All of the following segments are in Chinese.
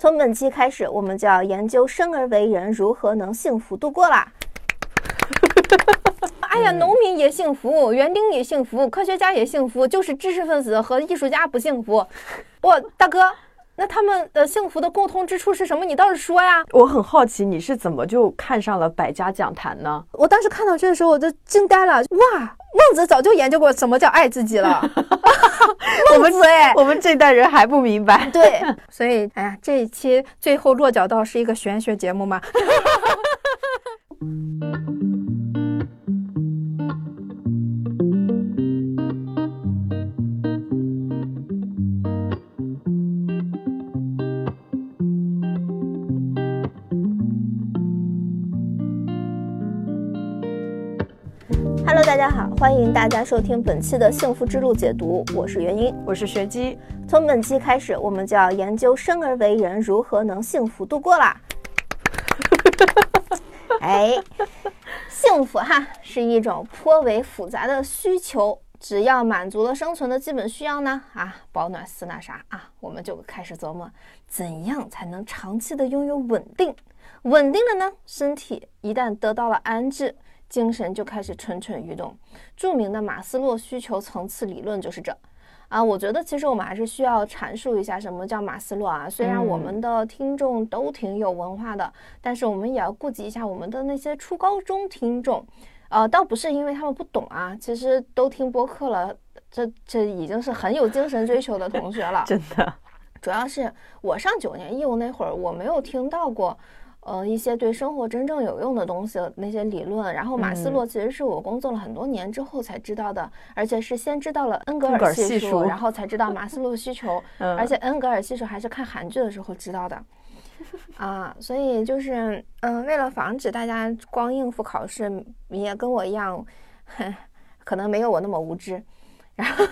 从本期开始，我们就要研究生而为人如何能幸福度过啦。哎呀，农民也幸福，园丁也幸福，科学家也幸福，就是知识分子和艺术家不幸福。我大哥，那他们的幸福的共通之处是什么？你倒是说呀！我很好奇，你是怎么就看上了百家讲坛呢？我当时看到这的时候，我就惊呆了。哇，孟子早就研究过什么叫爱自己了。孟子哎，我们这代人还不明白。对，所以哎呀，这一期最后落脚到是一个玄学节目吗大家好，欢迎大家收听本期的幸福之路解读，我是元英，我是学姬。从本期开始，我们就要研究生而为人如何能幸福度过啦。哎，幸福哈是一种颇为复杂的需求，只要满足了生存的基本需要呢，啊，保暖丝那啥啊，我们就开始琢磨怎样才能长期的拥有稳定。稳定了呢，身体一旦得到了安置。精神就开始蠢蠢欲动。著名的马斯洛需求层次理论就是这啊。我觉得其实我们还是需要阐述一下什么叫马斯洛啊。虽然我们的听众都挺有文化的，但是我们也要顾及一下我们的那些初高中听众。呃，倒不是因为他们不懂啊，其实都听播客了，这这已经是很有精神追求的同学了。真的，主要是我上九年义务那会儿，我没有听到过。呃，一些对生活真正有用的东西，那些理论，然后马斯洛其实是我工作了很多年之后才知道的，而且是先知道了恩格尔系数，然后才知道马斯洛需求，而且恩格尔系数还是看韩剧的时候知道的，啊，所以就是，嗯，为了防止大家光应付考试，你也跟我一样，可能没有我那么无知，然后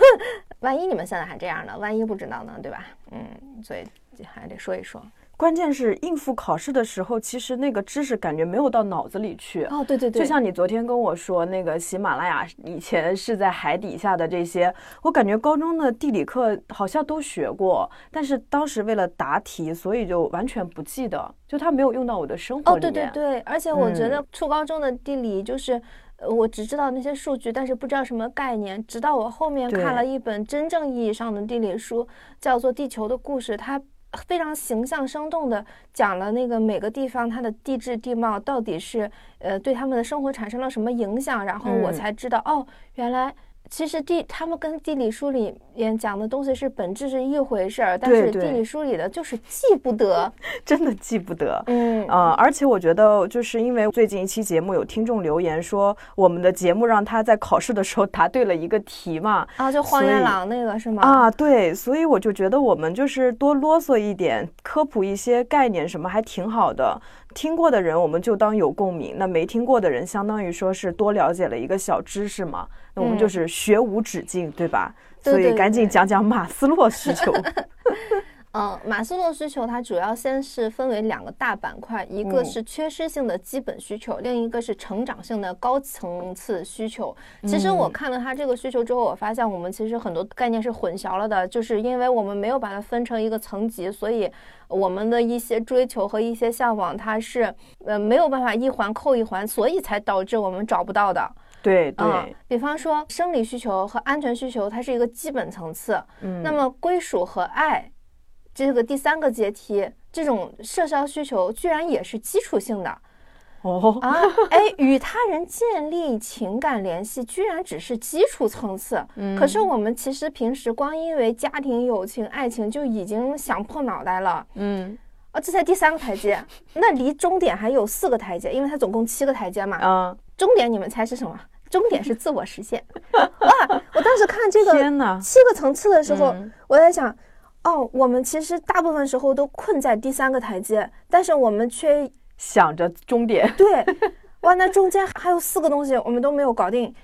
万一你们现在还这样呢？万一不知道呢，对吧？嗯，所以还得说一说。关键是应付考试的时候，其实那个知识感觉没有到脑子里去。哦，对对对，就像你昨天跟我说，那个喜马拉雅以前是在海底下的这些，我感觉高中的地理课好像都学过，但是当时为了答题，所以就完全不记得，就它没有用到我的生活里面。哦，对对对，而且我觉得初高中的地理就是，我只知道那些数据，但是不知道什么概念。直到我后面看了一本真正意义上的地理书，叫做《地球的故事》，它。非常形象生动的讲了那个每个地方它的地质地貌到底是呃对他们的生活产生了什么影响，然后我才知道哦，原来。其实地他们跟地理书里面讲的东西是本质是一回事儿，但是地理书里的就是记不得，真的记不得。嗯呃，而且我觉得就是因为最近一期节目有听众留言说我们的节目让他在考试的时候答对了一个题嘛，啊，就荒原狼那个是吗？啊，对，所以我就觉得我们就是多啰嗦一点，科普一些概念什么还挺好的。听过的人我们就当有共鸣，那没听过的人相当于说是多了解了一个小知识嘛。那我们就是学无止境，对吧？所以赶紧讲讲马斯洛需求。嗯，马斯洛需求它主要先是分为两个大板块，一个是缺失性的基本需求，另一个是成长性的高层次需求。其实我看了它这个需求之后，我发现我们其实很多概念是混淆了的，就是因为我们没有把它分成一个层级，所以我们的一些追求和一些向往，它是呃没有办法一环扣一环，所以才导致我们找不到的。对对，比方说生理需求和安全需求，它是一个基本层次。嗯，那么归属和爱。这个第三个阶梯，这种社交需求居然也是基础性的哦啊！哎，与他人建立情感联系居然只是基础层次。嗯，可是我们其实平时光因为家庭、友情、爱情就已经想破脑袋了。嗯，啊，这才第三个台阶，那离终点还有四个台阶，因为它总共七个台阶嘛。嗯，终点你们猜是什么？终点是自我实现。哇！我当时看这个七个层次的时候，我在想。哦，我们其实大部分时候都困在第三个台阶，但是我们却想着终点。对，哇，那中间还有四个东西我们都没有搞定，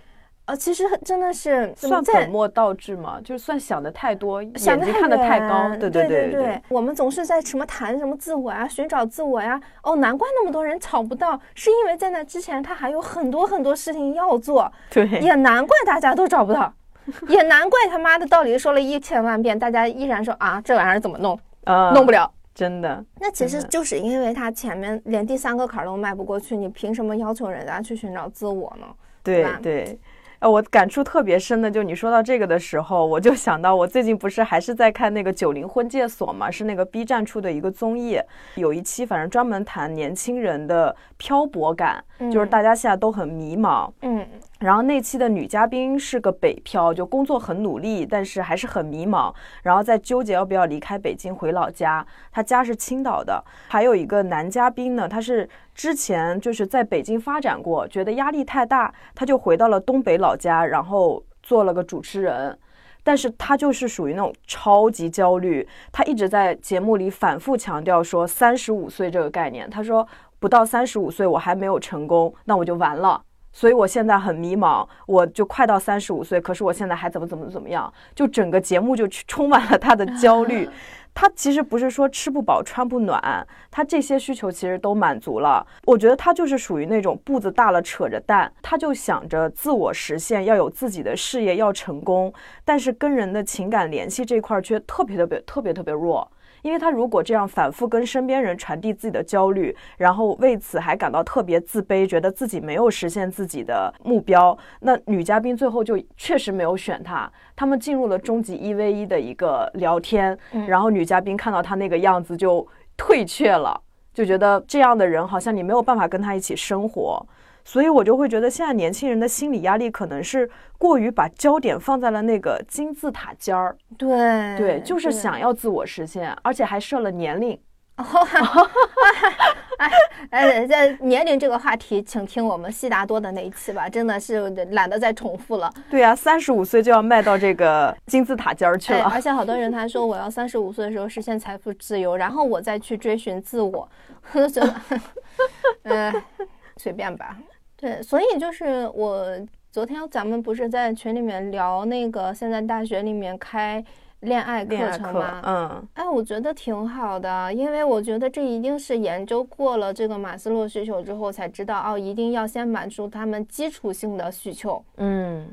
呃，其实真的是 算本末倒置嘛？就算想的太多，想的看得太高，对对对对。我们总是在什么谈什么自我呀，寻找自我呀。哦，难怪那么多人找不到，是因为在那之前他还有很多很多事情要做。对，也难怪大家都找不到。也难怪他妈的道理说了一千万遍，大家依然说啊，这玩意儿怎么弄？啊，弄不了。真的。那其实就是因为他前面连第三个坎儿都迈不过去，你凭什么要求人家去寻找自我呢？对吧对，呃，我感触特别深的，就你说到这个的时候，我就想到我最近不是还是在看那个《九零婚介所》嘛，是那个 B 站出的一个综艺，有一期反正专门谈年轻人的漂泊感，就是嗯大家现在都很迷茫。嗯然后那期的女嘉宾是个北漂，就工作很努力，但是还是很迷茫，然后在纠结要不要离开北京回老家。她家是青岛的。还有一个男嘉宾呢，他是之前就是在北京发展过，觉得压力太大，他就回到了东北老家，然后做了个主持人。但是他就是属于那种超级焦虑，他一直在节目里反复强调说三十五岁这个概念。他说不到三十五岁我还没有成功，那我就完了。所以我现在很迷茫，我就快到三十五岁，可是我现在还怎么怎么怎么样，就整个节目就 充满了他的焦虑。他其实不是说吃不饱穿不暖，他这些需求其实都满足了。我觉得他就是属于那种步子大了扯着蛋，他就想着自我实现，要有自己的事业，要成功，但是跟人的情感联系这块儿却特别特别特别特别弱。因为他如果这样反复跟身边人传递自己的焦虑，然后为此还感到特别自卑，觉得自己没有实现自己的目标，那女嘉宾最后就确实没有选他。他们进入了终极一 v 一的一个聊天，嗯然后女嘉宾看到他那个样子就退却了，就觉得这样的人好像你没有办法跟他一起生活。所以我就会觉得，现在年轻人的心理压力可能是过于把焦点放在了那个金字塔尖儿，对对，就是想要自我实现，而且还设了年龄。哎，在年龄这个话题，请听我们悉达多的那一期吧，真的是懒得再重复了。对呀、三十五岁就要迈到这个金字塔尖儿去哎，了。而且好多人他说我要三十五岁的时候实现财富自由，然后我再去追寻自我，嗯、随便吧。对，所以就是我昨天咱们不是在群里面聊那个现在大学里面开恋爱课程吗？，嗯，哎，我觉得挺好的，因为我觉得这一定是研究过了这个马斯洛需求之后才知道，哦，一定要先满足他们基础性的需求。嗯，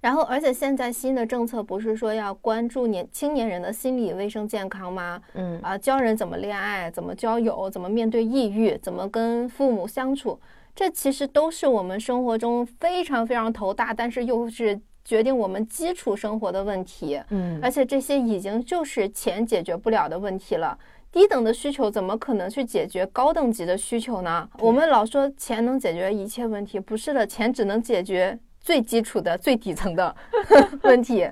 然后，而且现在新的政策不是说要关注年青年人的心理卫生健康吗？嗯，啊，教人怎么恋爱，怎么交友，怎么面对抑郁，怎么跟父母相处，这其实都是我们生活中非常非常头大，但是又是决定我们基础生活的问题。嗯，而且这些已经就是钱解决不了的问题了。低等的需求怎么可能去解决高等级的需求呢？我们老说钱能解决一切问题，不是的，钱只能解决最基础的、最底层的 问题。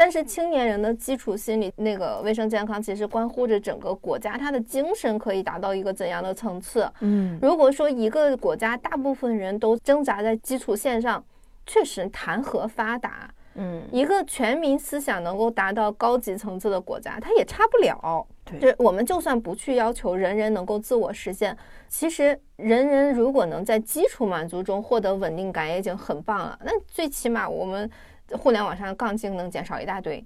但是青年人的基础心理那个卫生健康，其实关乎着整个国家他的精神可以达到一个怎样的层次。嗯，如果说一个国家大部分人都挣扎在基础线上，确实谈何发达？嗯，一个全民思想能够达到高级层次的国家，它也差不了。对就我们就算不去要求人人能够自我实现，其实人人如果能在基础满足中获得稳定感，也已经很棒了。那最起码我们互联网上的杠精能减少一大堆，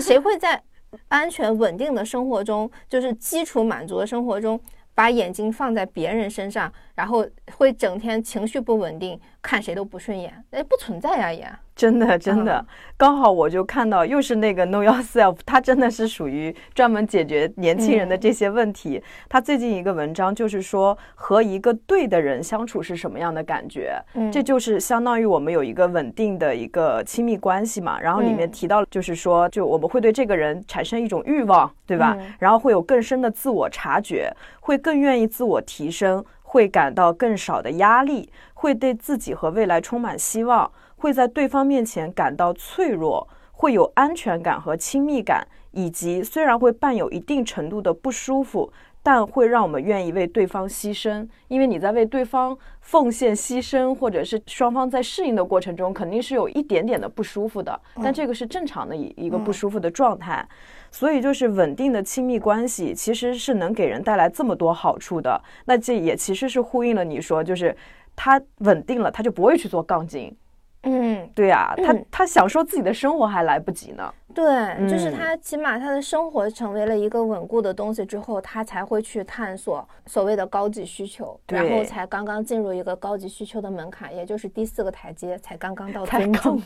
谁会在安全稳定的生活中，就是基础满足的生活中，把眼睛放在别人身上，然后会整天情绪不稳定，看谁都不顺眼？哎，不存在呀也。真的真的嗯，刚好我就看到又是那个 Know Yourself，他真的是属于专门解决年轻人的这些问题。他最近一个文章就是说，和一个对的人相处是什么样的感觉？嗯这就是相当于我们有一个稳定的一个亲密关系嘛。然后里面嗯提到，就是说，就我们会对这个人产生一种欲望，对吧？嗯然后会有更深的自我察觉，会更愿意自我提升，会感到更少的压力，会对自己和未来充满希望，会在对方面前感到脆弱，会有安全感和亲密感，以及虽然会伴有一定程度的不舒服。但会让我们愿意为对方牺牲，因为你在为对方奉献、牺牲，或者是双方在适应的过程中，肯定是有一点点的不舒服的。但这个是正常的一一个不舒服的状态。所以，就是稳定的亲密关系其实是能给人带来这么多好处的。那这也其实是呼应了你说，就是他稳定了，他就不会去做杠精。嗯，对呀、他嗯他享受自己的生活还来不及呢。对，就是嗯他起码他的生活成为了一个稳固的东西之后，他才会去探索所谓的高级需求，然后才刚刚进入一个高级需求的门槛，也就是第四个台阶，才刚刚到才刚尊重。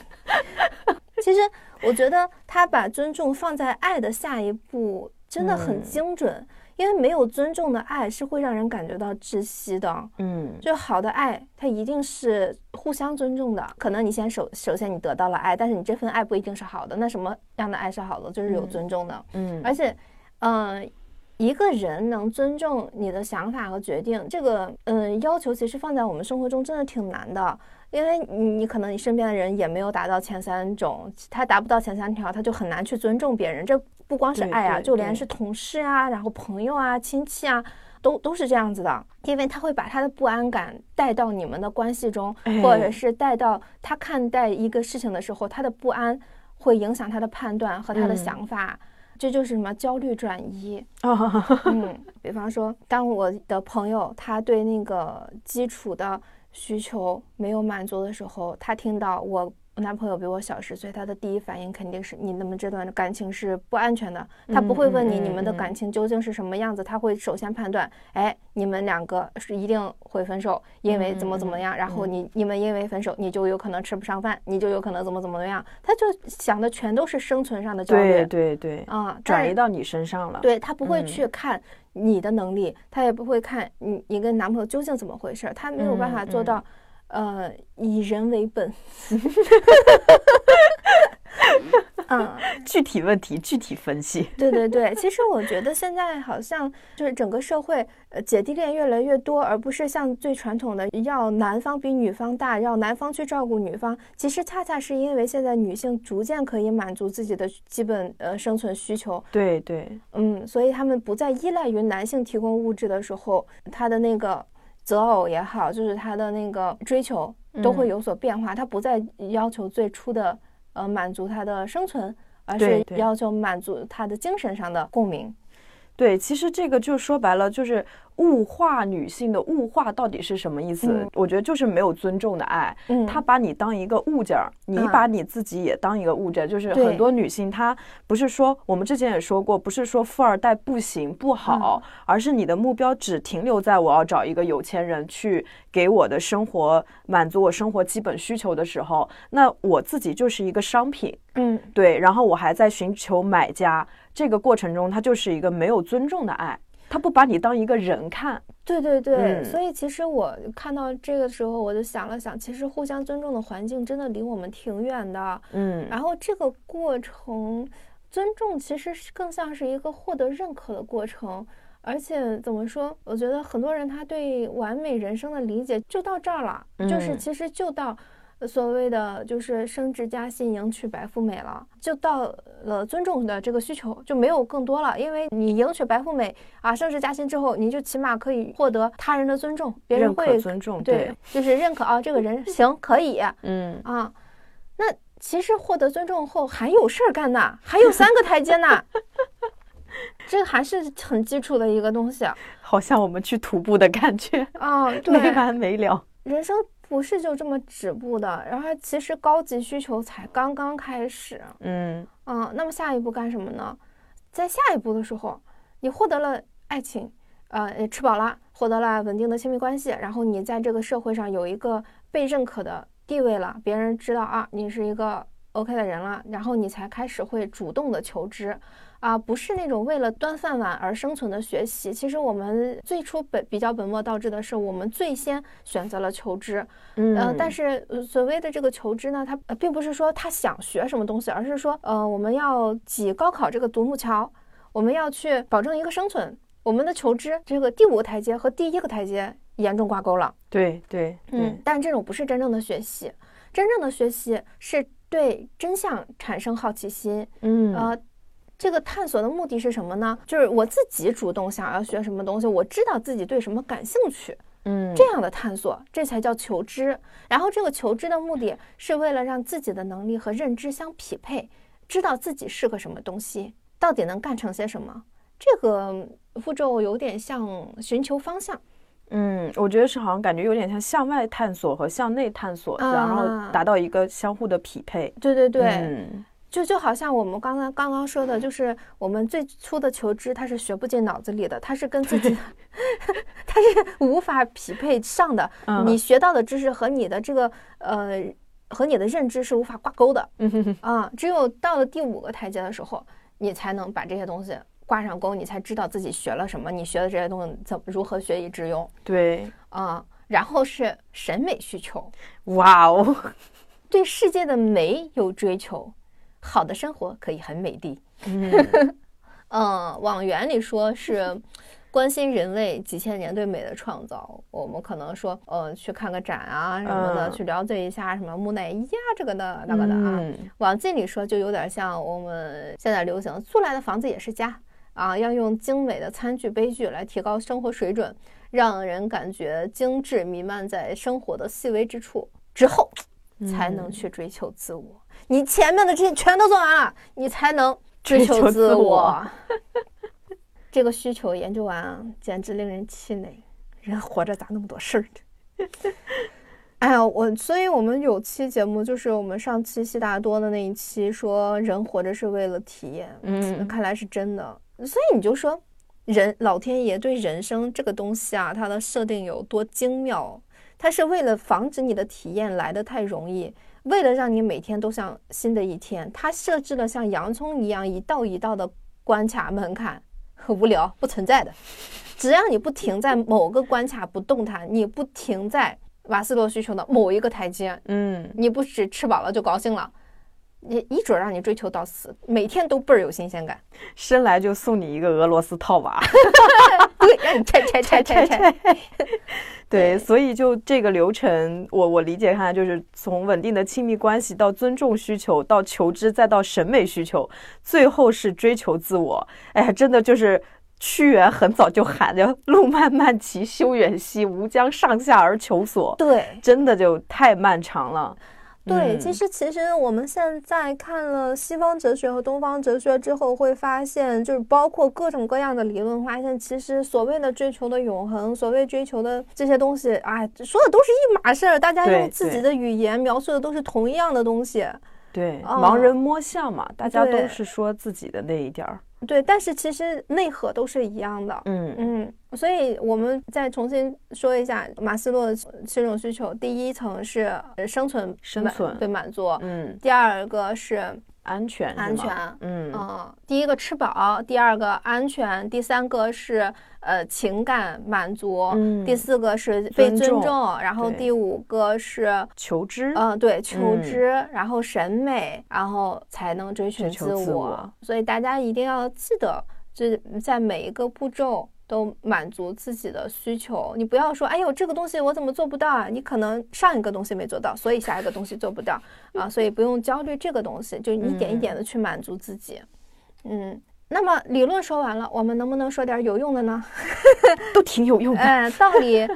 其实我觉得他把尊重放在爱的下一步，真的很精准。因为没有尊重的爱是会让人感觉到窒息的。嗯，就好的爱，它一定是互相尊重的。可能你先首首先你得到了爱，但是你这份爱不一定是好的。那什么样的爱是好的？就是有尊重的。嗯，而且，嗯。一个人能尊重你的想法和决定，这个嗯要求其实放在我们生活中真的挺难的，因为你你可能你身边的人也没有达到前三种，他达不到前三条，他就很难去尊重别人。这不光是爱啊，就连是同事啊，然后朋友啊、亲戚啊，都都是这样子的，因为他会把他的不安感带到你们的关系中，或者是带到他看待一个事情的时候，他的不安会影响他的判断和他的想法。这就是什么焦虑转移 嗯，比方说，当我的朋友他对那个基础的需求没有满足的时候，他听到我。我男朋友比我小十岁，他的第一反应肯定是你们这段感情是不安全的。他不会问你你们的感情究竟是什么样子，他会首先判断，哎，你们两个是一定会分手，因为怎么怎么样。然后你你们因为分手，你就有可能吃不上饭，你就有可能怎么怎么样。他就想的全都是生存上的焦虑，对对对，啊，转移到你身上了。对他不会去看你的能力，他也不会看你你跟男朋友究竟怎么回事，他没有办法做到。呃，以人为本。嗯，具体问题具体分析。对对对，其实我觉得现在好像就是整个社会，呃，姐弟恋越来越多，而不是像最传统的要男方比女方大，要男方去照顾女方。其实恰恰是因为现在女性逐渐可以满足自己的基本呃生存需求。对对，嗯，所以他们不再依赖于男性提供物质的时候，他的那个。择偶也好，就是他的那个追求都会有所变化，他不再要求最初的呃满足他的生存，而是要求满足他的精神上的共鸣。对，其实这个就说白了就是。物化女性的物化到底是什么意思？我觉得就是没有尊重的爱。嗯，他把你当一个物件儿，你把你自己也当一个物件儿。就是很多女性，她不是说我们之前也说过，不是说富二代不行不好，而是你的目标只停留在我要找一个有钱人去给我的生活满足我生活基本需求的时候，那我自己就是一个商品。嗯，对，然后我还在寻求买家，这个过程中，他就是一个没有尊重的爱。他不把你当一个人看，对对对，所以其实我看到这个时候，我就想了想，其实互相尊重的环境真的离我们挺远的，嗯，然后这个过程，尊重其实是更像是一个获得认可的过程，而且怎么说？我觉得很多人他对完美人生的理解就到这儿了，就是其实就到。所谓的就是升职加薪、迎娶白富美了，就到了尊重的这个需求就没有更多了。因为你迎娶白富美啊，升职加薪之后，你就起码可以获得他人的尊重，别人会尊重，对，就是认可啊，这个人 行可以，嗯啊。那其实获得尊重后还有事儿干呢，还有三个台阶呢，这还是很基础的一个东西。好像我们去徒步的感觉啊，没完没了。人生。不是就这么止步的，然后其实高级需求才刚刚开始。嗯嗯，那么下一步干什么呢？在下一步的时候，你获得了爱情，呃，吃饱了，获得了稳定的亲密关系，然后你在这个社会上有一个被认可的地位了，别人知道啊，你是一个 OK 的人了，然后你才开始会主动的求知。啊，不是那种为了端饭碗而生存的学习。其实我们最初本比较本末倒置的是，我们最先选择了求知。嗯，但是所谓的这个求知呢，它并不是说他想学什么东西，而是说，呃，我们要挤高考这个独木桥，我们要去保证一个生存。我们的求知这个第五个台阶和第一个台阶严重挂钩了。对对，嗯，但这种不是真正的学习，真正的学习是对真相产生好奇心。嗯，呃。这个探索的目的是什么呢？就是我自己主动想要学什么东西，我知道自己对什么感兴趣，嗯，这样的探索，这才叫求知。然后这个求知的目的是为了让自己的能力和认知相匹配，知道自己是个什么东西，到底能干成些什么。这个步骤有点像寻求方向，嗯，我觉得是好像感觉有点像向外探索和向内探索，然后达到一个相互的匹配。对对对。就就好像我们刚刚刚刚说的，就是我们最初的求知，它是学不进脑子里的，它是跟自己，它是无法匹配上的。你学到的知识和你的这个呃和你的认知是无法挂钩的。啊，只有到了第五个台阶的时候，你才能把这些东西挂上钩，你才知道自己学了什么，你学的这些东西怎么如何学以致用对，啊、然后是审美需求，哇哦，对世界的美有追求，好的生活可以很美丽。嗯，嗯，往远里说是关心人类几千年对美的创造。我们可能说，呃，去看个展啊什么的，嗯去了解一下什么木乃伊啊这个的那个的啊。嗯往近里说，就有点像我们现在流行租来的房子也是家啊，要用精美的餐具杯具来提高生活水准，让人感觉精致弥漫在生活的细微之处之后，才能嗯去追求自我。你前面的这些全都做完了，你才能追追求求自自我 这个需求研究完啊，简直令人气馁。人活着咋那么多事儿呢？哎呀，我所以我们有期节目，就是我们上期悉达多的那一期，说人活着是为了体验，嗯那看来是真的。所以你就说，人老天爷对人生这个东西啊，它的设定有多精妙？它是为了防止你的体验来得太容易，为了让你每天都像新的一天，它设置了像洋葱一样一道一道的关卡门槛，很 无聊，不存在的。只要你不停在某个关卡不动弹，你不停在瓦斯洛需求的某一个台阶，嗯，你不只吃饱了就高兴了，你一准让你追求到死，每天都倍儿有新鲜感。生来就送你一个俄罗斯套娃。对，让你拆拆拆 拆拆。对，所以就这个流程，我我理解看来就是从稳定的亲密关系到尊重需求，到求知，再到审美需求，最后是追求自我。哎呀，真的就是屈原很早就喊着“路漫漫其修远兮，吾将上下而求索”，对真的就太漫长了。对，嗯其实其实我们现在看了西方哲学和东方哲学之后，会发现，就是包括各种各样的理论，发现其实所谓的追求的永恒，所谓追求的这些东西，哎，说的都是一码事儿，大家用自己的语言描述的都是同一样的东西。对，哦盲人摸象嘛，大家都是说自己的那一点儿。对，但是其实内核都是一样的。嗯嗯，所以我们再重新说一下马斯洛的七种需求。第一层是呃生存生存对满足，嗯，第二个是安全安全，嗯。嗯，第一个吃饱，第二个安全，第三个是呃情感满足，嗯。第四个是被尊重尊重，然后第五个是求知。嗯，对，求嗯。知，然后审美，然后才能追寻自我。我。所以大家一定要记得，就是在每一个步骤都满足自己的需求。你不要说，哎呦，这个东西我怎么做不到啊？你可能上一个东西没做到，所以下一个东西做不到 啊。所以不用焦虑这个东西，就一点一点的去满足自己。嗯。那么理论说完了，我们能不能说点有用的呢？都挺有用的。哎，道理，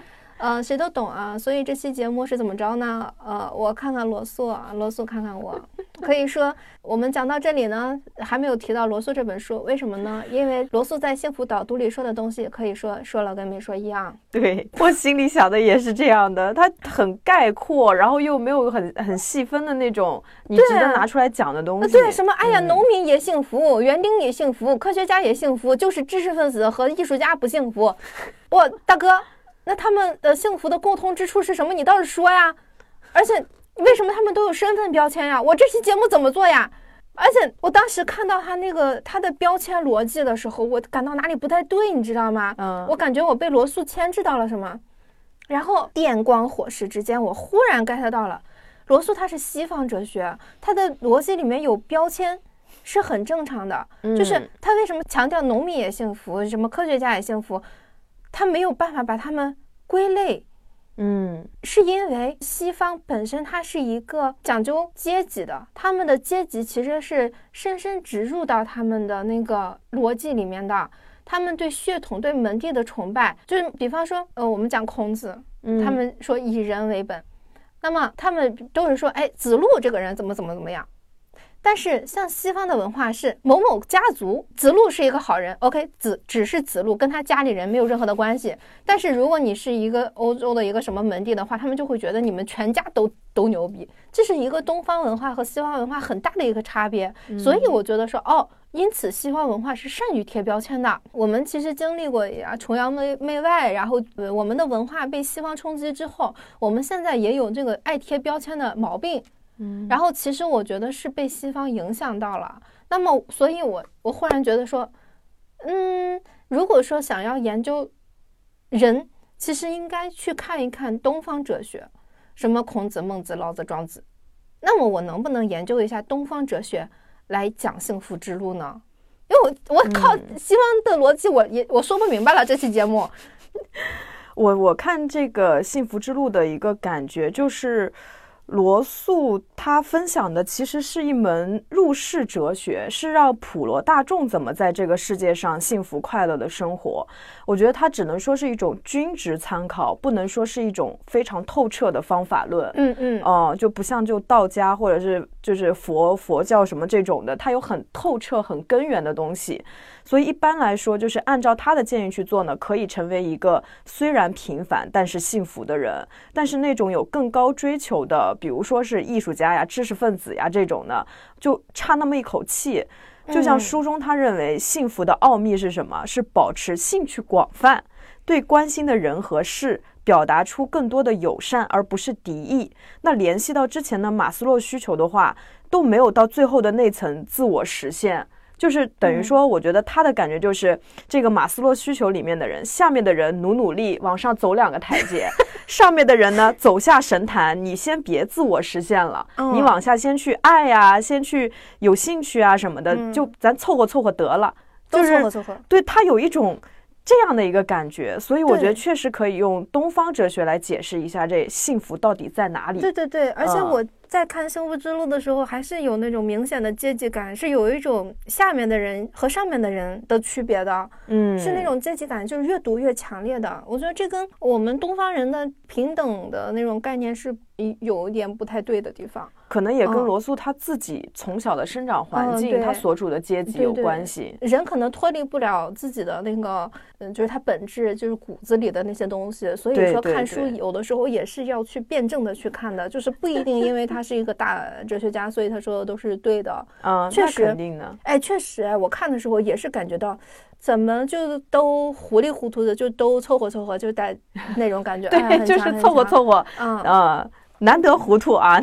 呃，谁都懂啊。所以这期节目是怎么着呢？呃，我看看罗素，啊罗素看看我。可以说，我们讲到这里呢，还没有提到罗素这本书，为什么呢？因为罗素在《幸福导读》里说的东西，可以说说了跟没说一样。对我心里想的也是这样的，他很概括，然后又没有很很细分的那种你值得拿出来讲的东啊，西。对，什么？哎呀，嗯农民也幸福，园丁也幸福，科学家也幸福，就是知识分子和艺术家不幸福。我大哥，那他们的幸福的共通之处是什么？你倒是说呀！而且为什么他们都有身份标签呀？我这期节目怎么做呀？而且我当时看到他那个他的标签逻辑的时候，我感到哪里不太对，你知道吗？嗯，我感觉我被罗素牵制到了什么，然后电光火石之间，我忽然 get 到了，罗素他是西方哲学，他的逻辑里面有标签是很正常的，就是嗯他为什么强调农民也幸福，什么科学家也幸福，他没有办法把他们归类。嗯是因为西方本身它是一个讲究阶级的，他们的阶级其实是深深植入到他们的那个逻辑里面的。他们对血统、对门第的崇拜，就是比方说，呃，我们讲孔子，嗯，他们说以人为本，那么他们都是说，哎，子路这个人怎么怎么怎么样。但是像西方的文化是某某家族，子路是一个好人，OK，子只是子路，跟他家里人没有任何的关系。但是如果你是一个欧洲的一个什么门第的话，他们就会觉得你们全家都都牛逼。这是一个东方文化和西方文化很大的一个差别。所以我觉得说，哦，因此西方文化是善于贴标签的。我们其实经历过呀崇洋媚媚外，然后呃我们的文化被西方冲击之后，我们现在也有这个爱贴标签的毛病。嗯然后其实我觉得是被西方影响到了。那么，所以我我忽然觉得说，嗯，如果说想要研究人，其实应该去看一看东方哲学，什么孔子、孟子、老子、庄子。那么我能不能研究一下东方哲学来讲幸福之路呢？因为我我靠西方的逻辑，我也我说不明白了。这期节目，我我看这个幸福之路的一个感觉就是。罗素他分享的其实是一门入世哲学，是让普罗大众怎么在这个世界上幸福快乐的生活。我觉得他只能说是一种均值参考，不能说是一种非常透彻的方法论。嗯嗯，哦，就不像就道家或者是就是佛佛教什么这种的，它有很透彻、很根源的东西。所以一般来说，就是按照他的建议去做呢，可以成为一个虽然平凡但是幸福的人。但是那种有更高追求的，比如说是艺术家呀、知识分子呀这种呢，就差那么一口气。就像书中他认为幸福的奥秘是什么？是保持兴趣广泛，对关心的人和事表达出更多的友善，而不是敌意。那联系到之前的马斯洛需求的话，都没有到最后的那层自我实现。就是等于说，我觉得他的感觉就是这个马斯洛需求里面的人，下面的人努努力往上走两个台阶，上面的人呢走下神坛，你先别自我实现了，你往下先去爱呀，先去有兴趣啊什么的，就咱凑合凑合得了，都凑合凑合。对他有一种这样的一个感觉，所以我觉得确实可以用东方哲学来解释一下这幸福到底在哪里。对对对，而且我。在看《幸福之路》的时候，还是有那种明显的阶级感，是有一种下面的人和上面的人的区别的，嗯，是那种阶级感，就是越读越强烈的。我觉得这跟我们东方人的平等的那种概念是有一点不太对的地方。可能也跟罗素他自己从小的生长环境，他所处的阶级有关系。人可能脱离不了自己的那个，嗯，就是他本质，就是骨子里的那些东西。所以说看书有的时候也是要去辩证的去看的，就是不一定因为他是一个大哲学家，所以他说的都是对的。嗯，确实肯定的。哎，确实，我看的时候也是感觉到，怎么就都糊里糊涂的，就都凑合凑合，就带那种感觉。对，就是凑合凑合。嗯啊。难得糊涂啊！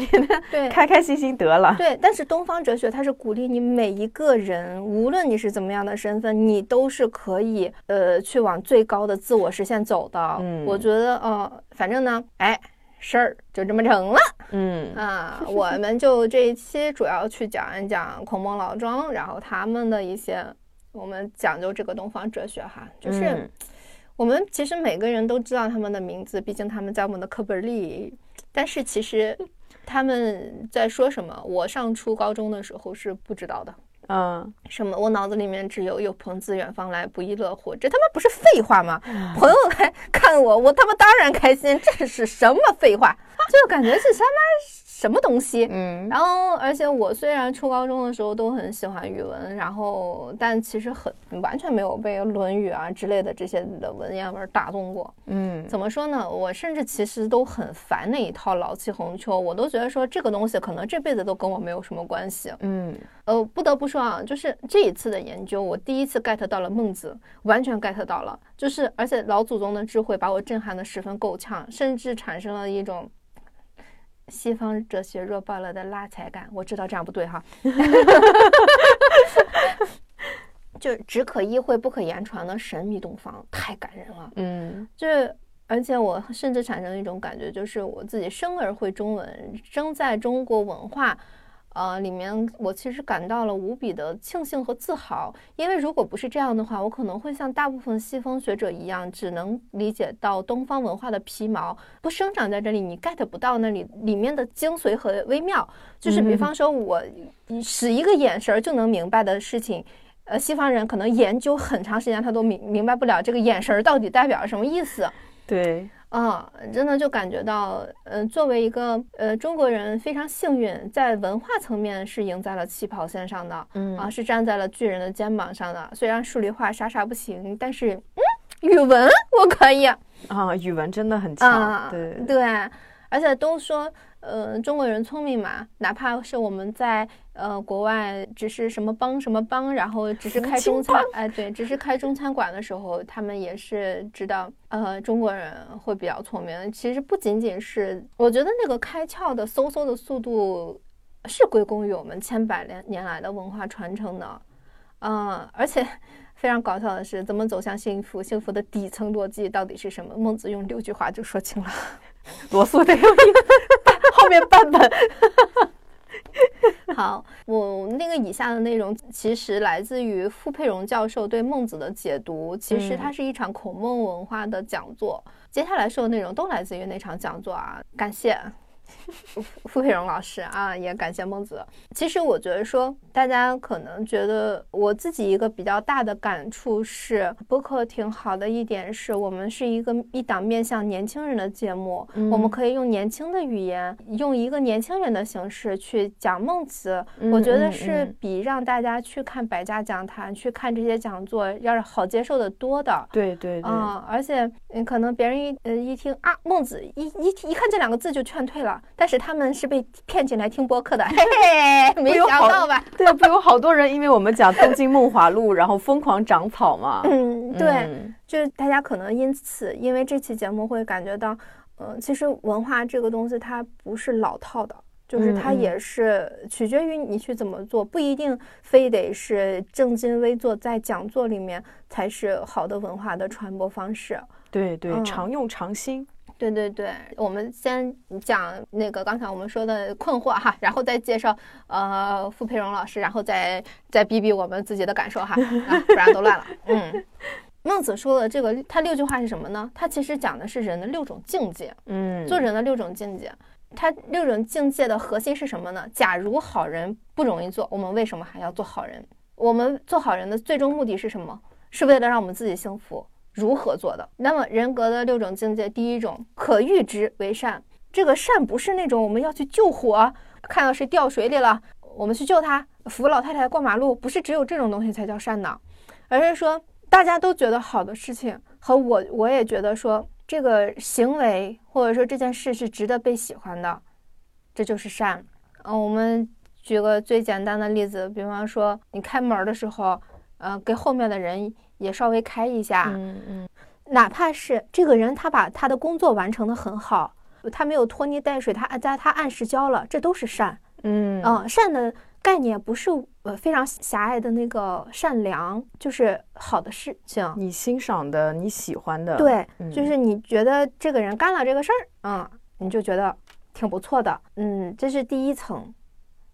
对，开开心心得了。对，但是东方哲学它是鼓励你每一个人，无论你是怎么样的身份，你都是可以呃去往最高的自我实现走的。嗯，我觉得呃，反正呢，哎，事儿就这么成了。嗯啊，我们就这一期主要去讲一讲孔孟老庄，然后他们的一些，我们讲究这个东方哲学哈，就是我们其实每个人都知道他们的名字，毕竟他们在我们的课本里。但是其实他们在说什么？我上初高中的时候是不知道的。嗯，什么？我脑子里面只有“有朋自远方来，不亦乐乎”。这他妈不是废话吗？朋友来看我，我他妈当然开心。这是什么废话？就感觉是他妈。什么东西？嗯，然后，而且我虽然初高中的时候都很喜欢语文，然后，但其实很完全没有被《论语》啊之类的这些的文言文打动过。嗯，怎么说呢？我甚至其实都很烦那一套老气横秋，我都觉得说这个东西可能这辈子都跟我没有什么关系。嗯，呃，不得不说啊，就是这一次的研究，我第一次 get 到了孟子，完全 get 到了，就是而且老祖宗的智慧把我震撼的十分够呛，甚至产生了一种。西方哲学弱爆了的拉踩感，我知道这样不对哈，就只可意会不可言传的神秘东方，太感人了。嗯，就而且我甚至产生一种感觉，就是我自己生而会中文，生在中国文化。呃，里面我其实感到了无比的庆幸和自豪，因为如果不是这样的话，我可能会像大部分西方学者一样，只能理解到东方文化的皮毛，不生长在这里，你 get 不到那里里面的精髓和微妙。就是比方说，我使一个眼神就能明白的事情，呃，西方人可能研究很长时间，他都明明白不了这个眼神到底代表什么意思。对。啊，真的就感觉到，呃，作为一个呃中国人，非常幸运，在文化层面是赢在了起跑线上的，嗯啊，是站在了巨人的肩膀上的。虽然数理化啥啥不行，但是，嗯，语文我可以啊，语文真的很强，对对，而且都说。呃，中国人聪明嘛，哪怕是我们在呃国外，只是什么帮什么帮，然后只是开中餐，哎，对，只是开中餐馆的时候，他们也是知道，呃，中国人会比较聪明。其实不仅仅是，我觉得那个开窍的嗖嗖的速度，是归功于我们千百年年来的文化传承的，嗯，而且 非常搞笑的是，怎么走向幸福？幸福的底层逻辑到底是什么？孟子用六句话就说清了。罗素得有一后面半本。好，我那个以下的内容其实来自于傅佩荣教授对孟子的解读，其实它是一场孔孟文化的讲座。接下来说的内容都来自于那场讲座啊，感谢。傅 傅佩荣老师啊，也感谢孟子。其实我觉得说，大家可能觉得我自己一个比较大的感触是，播客挺好的一点是我们是一个一档面向年轻人的节目，我们可以用年轻的语言，用一个年轻人的形式去讲孟子。我觉得是比让大家去看百家讲坛、去看这些讲座要是好接受的多的。对对对，啊，而且嗯，可能别人一呃一听啊孟子一一一看这两个字就劝退了。但是他们是被骗进来听播客的，嘿 嘿，没想到吧？对啊，不有好多人因为我们讲《东京梦华录》，然后疯狂长草嘛。嗯，对，就是大家可能因此，因为这期节目会感觉到，嗯，其实文化这个东西它不是老套的，就是它也是取决于你去怎么做，不一定非得是正襟危坐在讲座里面才是好的文化的传播方式。对对，常用常新。对对对，我们先讲那个刚才我们说的困惑哈，然后再介绍呃傅佩荣老师，然后再再逼逼我们自己的感受哈，啊，不然都乱了。嗯，孟子说的这个他六句话是什么呢？他其实讲的是人的六种境界，嗯，做人的六种境界。他六种境界的核心是什么呢？假如好人不容易做，我们为什么还要做好人？我们做好人的最终目的是什么？是为了让我们自己幸福。如何做的？那么人格的六种境界，第一种可欲之为善。这个善不是那种我们要去救火，看到谁掉水里了，我们去救他，扶老太太过马路，不是只有这种东西才叫善的，而是说大家都觉得好的事情，和我我也觉得说这个行为或者说这件事是值得被喜欢的，这就是善。嗯，我们举个最简单的例子，比方说你开门的时候，呃，给后面的人。也稍微开一下，嗯嗯，哪怕是这个人他把他的工作完成的很好，他没有拖泥带水，他按在他按时交了，这都是善，嗯。嗯，善的概念不是呃非常狭隘的那个善良，就是好的事情，你欣赏的，你喜欢的，对，就是你觉得这个人干了这个事儿，嗯，你就觉得挺不错的，嗯，这是第一层，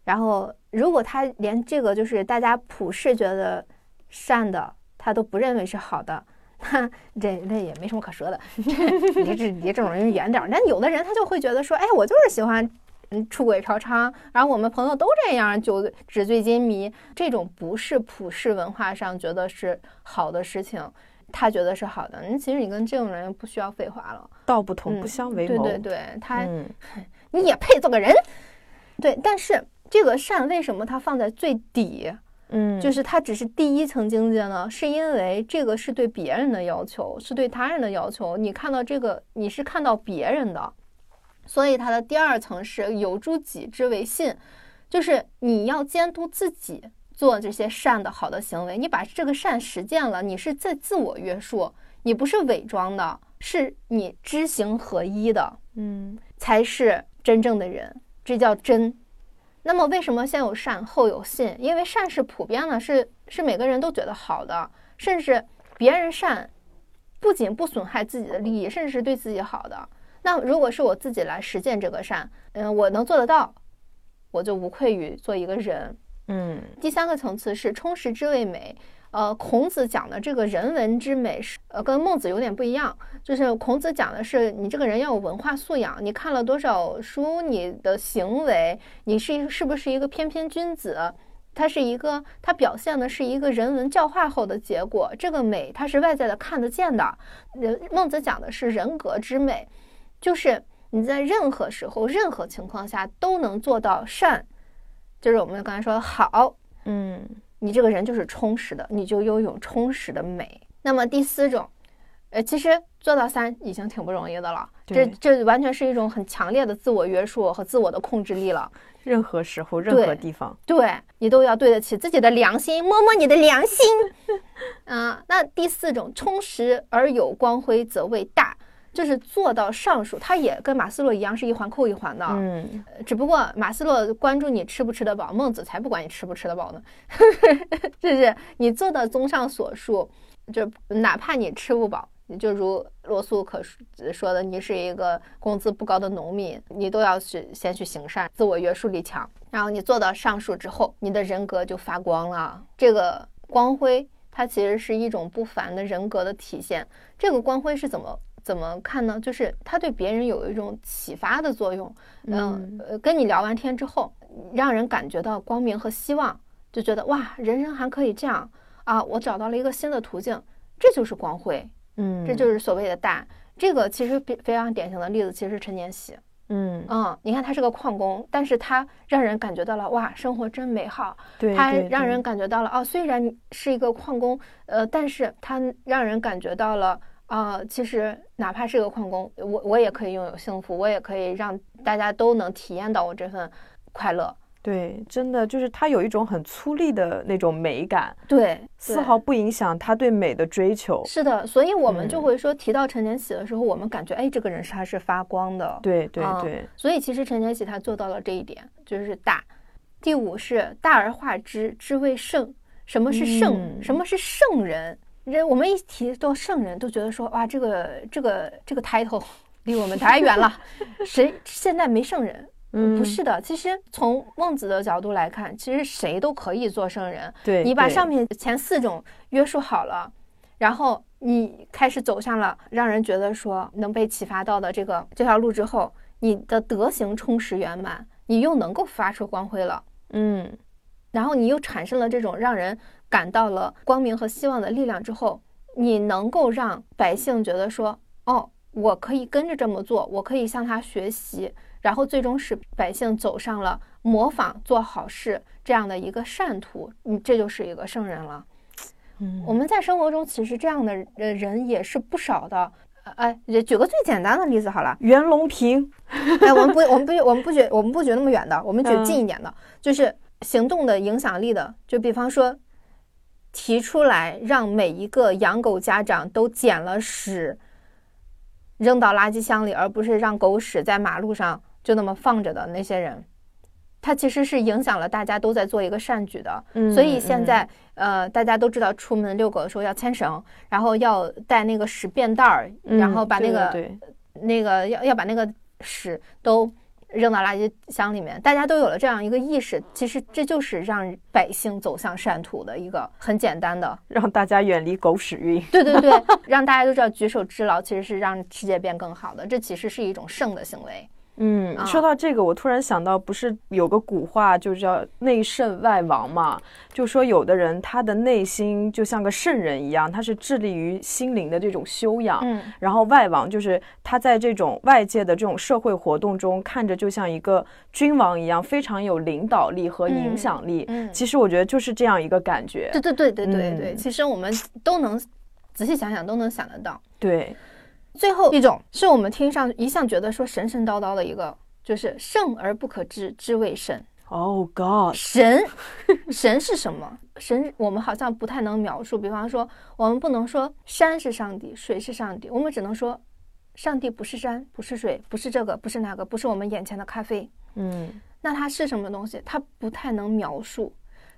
然后如果他连这个就是大家普世觉得善的。他都不认为是好的，那这那也没什么可说的。离这离这种人远点儿。那有的人他就会觉得说，哎，我就是喜欢嗯出轨嫖娼，然后我们朋友都这样，就纸醉金迷，这种不是普世文化上觉得是好的事情，他觉得是好的。那其实你跟这种人不需要废话了，道不同不相为谋。对对对，他你也配做个人？对，但是这个善为什么他放在最底？嗯，就是它只是第一层境界呢，是因为这个是对别人的要求，是对他人的要求。你看到这个，你是看到别人的，所以它的第二层是有助己之为信，就是你要监督自己做这些善的好的行为。你把这个善实践了，你是在自我约束，你不是伪装的，是你知行合一的，嗯，才是真正的人，这叫真。那么为什么先有善后有信？因为善是普遍的，是是每个人都觉得好的，甚至别人善，不仅不损害自己的利益，甚至是对自己好的。那如果是我自己来实践这个善，嗯，我能做得到，我就无愧于做一个人。嗯，第三个层次是充实之谓美。呃，孔子讲的这个人文之美是，呃，跟孟子有点不一样。就是孔子讲的是，你这个人要有文化素养，你看了多少书，你的行为，你是是不是一个翩翩君子？它是一个，它表现的是一个人文教化后的结果。这个美，它是外在的看得见的。人，孟子讲的是人格之美，就是你在任何时候、任何情况下都能做到善，就是我们刚才说的好，嗯。你这个人就是充实的，你就拥有充实的美。那么第四种，呃，其实做到三已经挺不容易的了。这这完全是一种很强烈的自我约束和自我的控制力了。任何时候、任何地方，对你都要对得起自己的良心，摸摸你的良心。嗯，那第四种，充实而有光辉则为大。就是做到上述，它也跟马斯洛一样是一环扣一环的。嗯，只不过马斯洛关注你吃不吃得饱，孟子才不管你吃不吃得饱呢。就是你做到综上所述，就哪怕你吃不饱，你就如罗素可说的，你是一个工资不高的农民，你都要去先去行善，自我约束力强。然后你做到上述之后，你的人格就发光了。这个光辉，它其实是一种不凡的人格的体现。这个光辉是怎么怎么看呢？就是他对别人有一种启发的作用。嗯，呃，跟你聊完天之后，让人感觉到光明和希望，就觉得哇，人生还可以这样啊！我找到了一个新的途径，这就是光辉。嗯，这就是所谓的大。这个其实非非常典型的例子，其实是陈年喜。嗯嗯，你看他是个矿工，但是他让人感觉到了哇，生活真美好。对，他让人感觉到了哦，虽然是一个矿工，呃，但是他让人感觉到了啊，其实哪怕是个矿工，我我也可以拥有幸福，我也可以让大家都能体验到我这份快乐。对，真的就是他有一种很粗粝的那种美感，对，丝毫不影响他对美的追求。是的，所以我们就会说，提到陈年喜的时候，我们感觉，哎，这个人是他是发光的。对对对。所以其实陈年喜他做到了这一点，就是大。第五是大而化之，之谓圣。什么是圣？什么是圣人？人我们一提到圣人，都觉得说，哇，这个这个这个 title 离我们太远了。谁现在没圣人？嗯，不是的，其实从孟子的角度来看，其实谁都可以做圣人。对，你把上面前四种约束好了，然后你开始走向了让人觉得说能被启发到的这个这条路之后，你的德行充实圆满，你又能够发出光辉了。嗯，然后你又产生了这种让人感到了光明和希望的力量之后，你能够让百姓觉得说，哦，我可以跟着这么做，我可以向他学习。然后最终使百姓走上了模仿做好事这样的一个善途，你，这就是一个圣人了。嗯，我们在生活中其实这样的人也是不少的。哎，举个最简单的例子好了，袁隆平。哎，我们不，我们不，我们不举，我们不举那么远的，我们举近一点的，就是行动的影响力的。就比方说，提出来让每一个养狗家长都捡了屎扔到垃圾箱里，而不是让狗屎在马路上。就那么放着的那些人，他其实是影响了大家都在做一个善举的。所以现在呃，大家都知道出门遛狗的时候要牵绳，然后要带那个屎便袋儿，然后把那个那个要要把那个屎都扔到垃圾箱里面。大家都有了这样一个意识，其实这就是让百姓走向善途的一个很简单的，让大家远离狗屎运。对对对，让大家都知道举手之劳其实是让世界变更好的，这其实是一种圣的行为。嗯，说到这个，我突然想到，不是有个古话就叫内圣外王嘛？就说有的人他的内心就像个圣人一样，他是致力于心灵的这种修养。嗯，然后外王就是他在这种外界的这种社会活动中，看着就像一个君王一样，非常有领导力和影响力。嗯，其实我觉得就是这样一个感觉。对对对对对对，其实我们都能仔细想想，都能想得到。对。最后一种是我们听上一向觉得说神神叨叨的一个，就是圣而不可知，知为神。Oh God，神，神是什么？神我们好像不太能描述。比方说，我们不能说山是上帝，水是上帝，我们只能说，上帝不是山，不是水，不是这个，不是那个，不是我们眼前的咖啡。嗯，那它是什么东西？它不太能描述。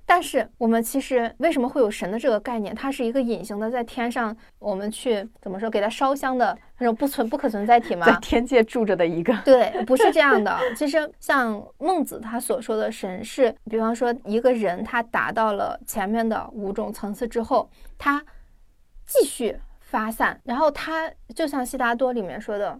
但是我们其实为什么会有神的这个概念？它是一个隐形的，在天上，我们去怎么说，给它烧香的那种不存不可存在体吗？在天界住着的一个？对，不是这样的。其实像孟子他所说的神，是比方说一个人他达到了前面的五种层次之后，他继续发散，然后他就像悉达多里面说的，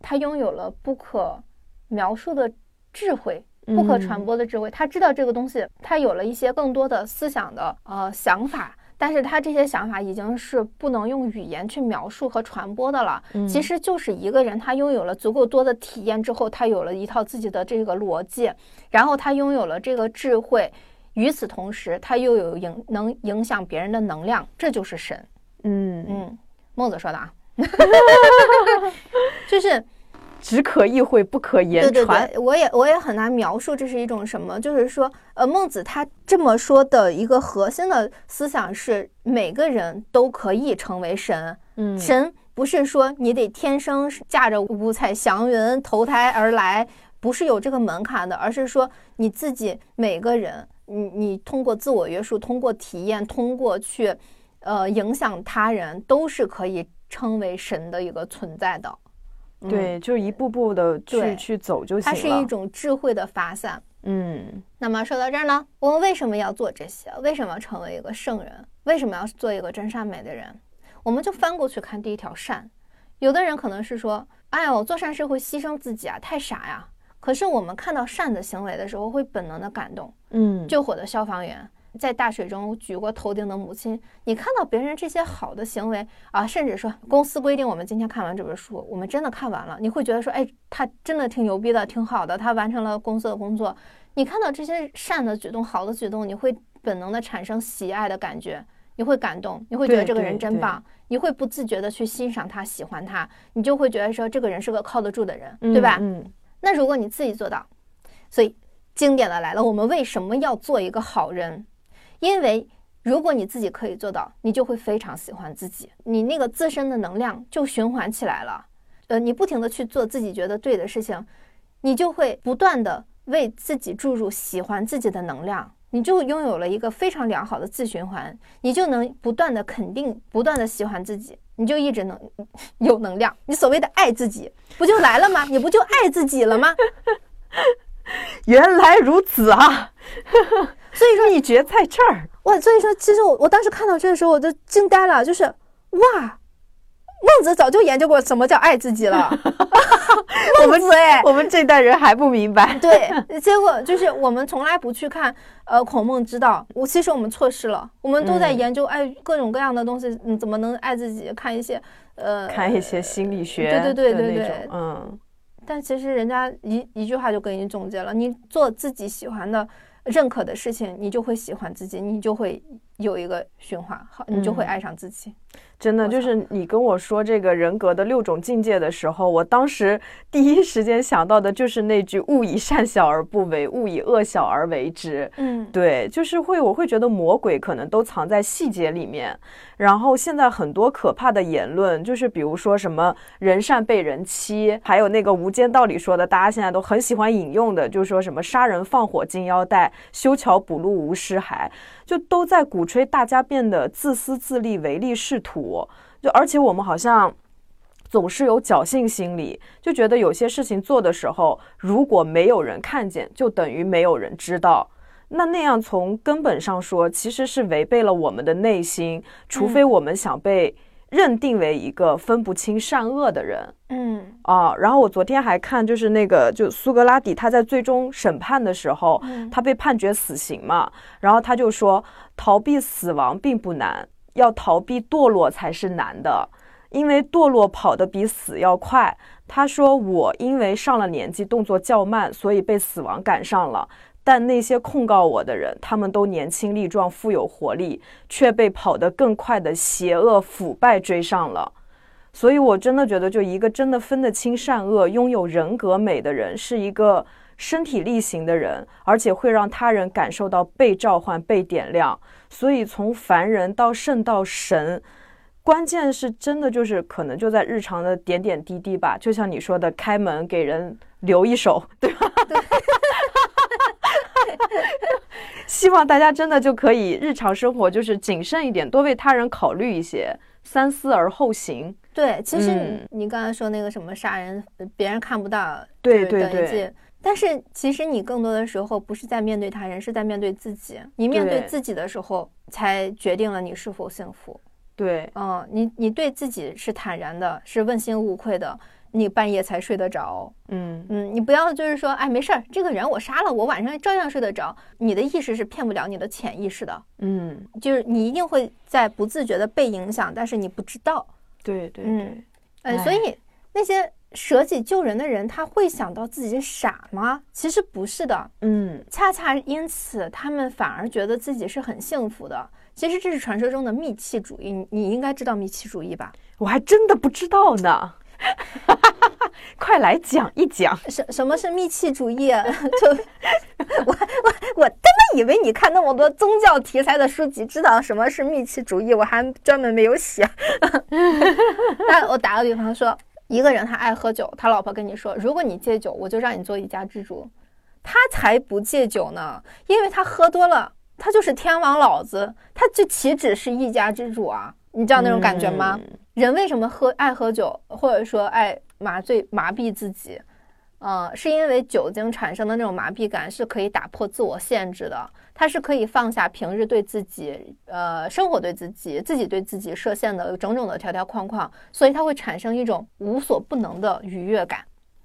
他拥有了不可描述的智慧。不可传播的智慧，他知道这个东西，他有了一些更多的思想的呃想法，但是他这些想法已经是不能用语言去描述和传播的了。其实就是一个人，他拥有了足够多的体验之后，他有了一套自己的这个逻辑，然后他拥有了这个智慧，与此同时，他又有影能影响别人的能量，这就是神。嗯嗯，孟子说的啊，就是。只可意会，不可言传。对对对，我也我也很难描述这是一种什么。就是说，呃，孟子他这么说的一个核心的思想是，每个人都可以成为神。嗯，神不是说你得天生驾着五彩祥云投胎而来，不是有这个门槛的，而是说你自己每个人，你你通过自我约束，通过体验，通过去，呃，影响他人，都是可以称为神的一个存在的。对，就一步步的去去走就行了。它是一种智慧的发散。嗯，那么说到这儿呢，我们为什么要做这些？为什么要成为一个圣人？为什么要做一个真善美的人？我们就翻过去看第一条善。有的人可能是说，哎呦，做善事会牺牲自己啊，太傻呀。可是我们看到善的行为的时候，会本能的感动。嗯，救火的消防员。在大水中举过头顶的母亲，你看到别人这些好的行为啊，甚至说公司规定，我们今天看完这本书，我们真的看完了，你会觉得说，哎，他真的挺牛逼的，挺好的，他完成了公司的工作。你看到这些善的举动、好的举动，你会本能的产生喜爱的感觉，你会感动，你会觉得这个人真棒，你会不自觉的去欣赏他、喜欢他，你就会觉得说这个人是个靠得住的人，对吧？嗯。那如果你自己做到，所以经典的来了，我们为什么要做一个好人？因为如果你自己可以做到，你就会非常喜欢自己，你那个自身的能量就循环起来了。呃，你不停的去做自己觉得对的事情，你就会不断的为自己注入喜欢自己的能量，你就拥有了一个非常良好的自循环，你就能不断的肯定，不断的喜欢自己，你就一直能有能量。你所谓的爱自己，不就来了吗？你不就爱自己了吗？原来如此啊！所以说秘诀在这儿哇！所以说，其实我我当时看到这个时候，我就惊呆了，就是哇，孟子早就研究过什么叫爱自己了。孟子哎，我们这代人还不明白。对，结果就是我们从来不去看呃孔孟之道，我其实我们错失了，我们都在研究爱各种各样的东西，嗯，怎么能爱自己？看一些呃，看一些心理学，对对对对对，嗯。但其实人家一一句话就给你总结了，你做自己喜欢的。认可的事情，你就会喜欢自己，你就会有一个循环，好，你就会爱上自己。真的就是你跟我说这个人格的六种境界的时候，我当时第一时间想到的就是那句“勿以善小而不为，勿以恶小而为之”。嗯，对，就是会，我会觉得魔鬼可能都藏在细节里面。然后现在很多可怕的言论，就是比如说什么人善被人欺，还有那个《无间道》里说的，大家现在都很喜欢引用的，就是说什么杀人放火金腰带，修桥补路无尸骸。就都在鼓吹大家变得自私自利、唯利是图，就而且我们好像总是有侥幸心理，就觉得有些事情做的时候，如果没有人看见，就等于没有人知道。那那样从根本上说，其实是违背了我们的内心，除非我们想被。认定为一个分不清善恶的人，嗯啊，然后我昨天还看，就是那个就苏格拉底他在最终审判的时候，他被判决死刑嘛，然后他就说，逃避死亡并不难，要逃避堕落才是难的，因为堕落跑得比死要快。他说我因为上了年纪，动作较慢，所以被死亡赶上了。但那些控告我的人，他们都年轻力壮、富有活力，却被跑得更快的邪恶腐败追上了。所以，我真的觉得，就一个真的分得清善恶、拥有人格美的人，是一个身体力行的人，而且会让他人感受到被召唤、被点亮。所以，从凡人到圣到神，关键是真的就是可能就在日常的点点滴滴吧。就像你说的，开门给人留一手，对吧？对 希望大家真的就可以日常生活就是谨慎一点，多为他人考虑一些，三思而后行。对，其实你刚才说那个什么杀人，别人看不到，对对对。但是其实你更多的时候不是在面对他人，是在面对自己。你面对自己的时候，才决定了你是否幸福。对，嗯，你你对自己是坦然的，是问心无愧的。你半夜才睡得着，嗯嗯，你不要就是说，哎，没事儿，这个人我杀了，我晚上照样睡得着。你的意识是骗不了你的潜意识的，嗯，就是你一定会在不自觉的被影响，但是你不知道。对对对，呃，所以那些舍己救人的人，他会想到自己傻吗？其实不是的，嗯，恰恰因此他们反而觉得自己是很幸福的。其实这是传说中的密契主义，你应该知道密契主义吧？我还真的不知道呢。快来讲一讲。什什么是密契主义？就我我我他妈以为你看那么多宗教题材的书籍，知道什么是密契主义，我还专门没有写。那我打个比方说，一个人他爱喝酒，他老婆跟你说，如果你戒酒，我就让你做一家之主。他才不戒酒呢，因为他喝多了，他就是天王老子，他就岂止是一家之主啊？你知道那种感觉吗？人为什么喝爱喝酒，或者说爱麻醉麻痹自己？嗯，是因为酒精产生的那种麻痹感是可以打破自我限制的，它是可以放下平日对自己、呃生活对自己、自己对自己设限的种种的条条框框，所以它会产生一种无所不能的愉悦感。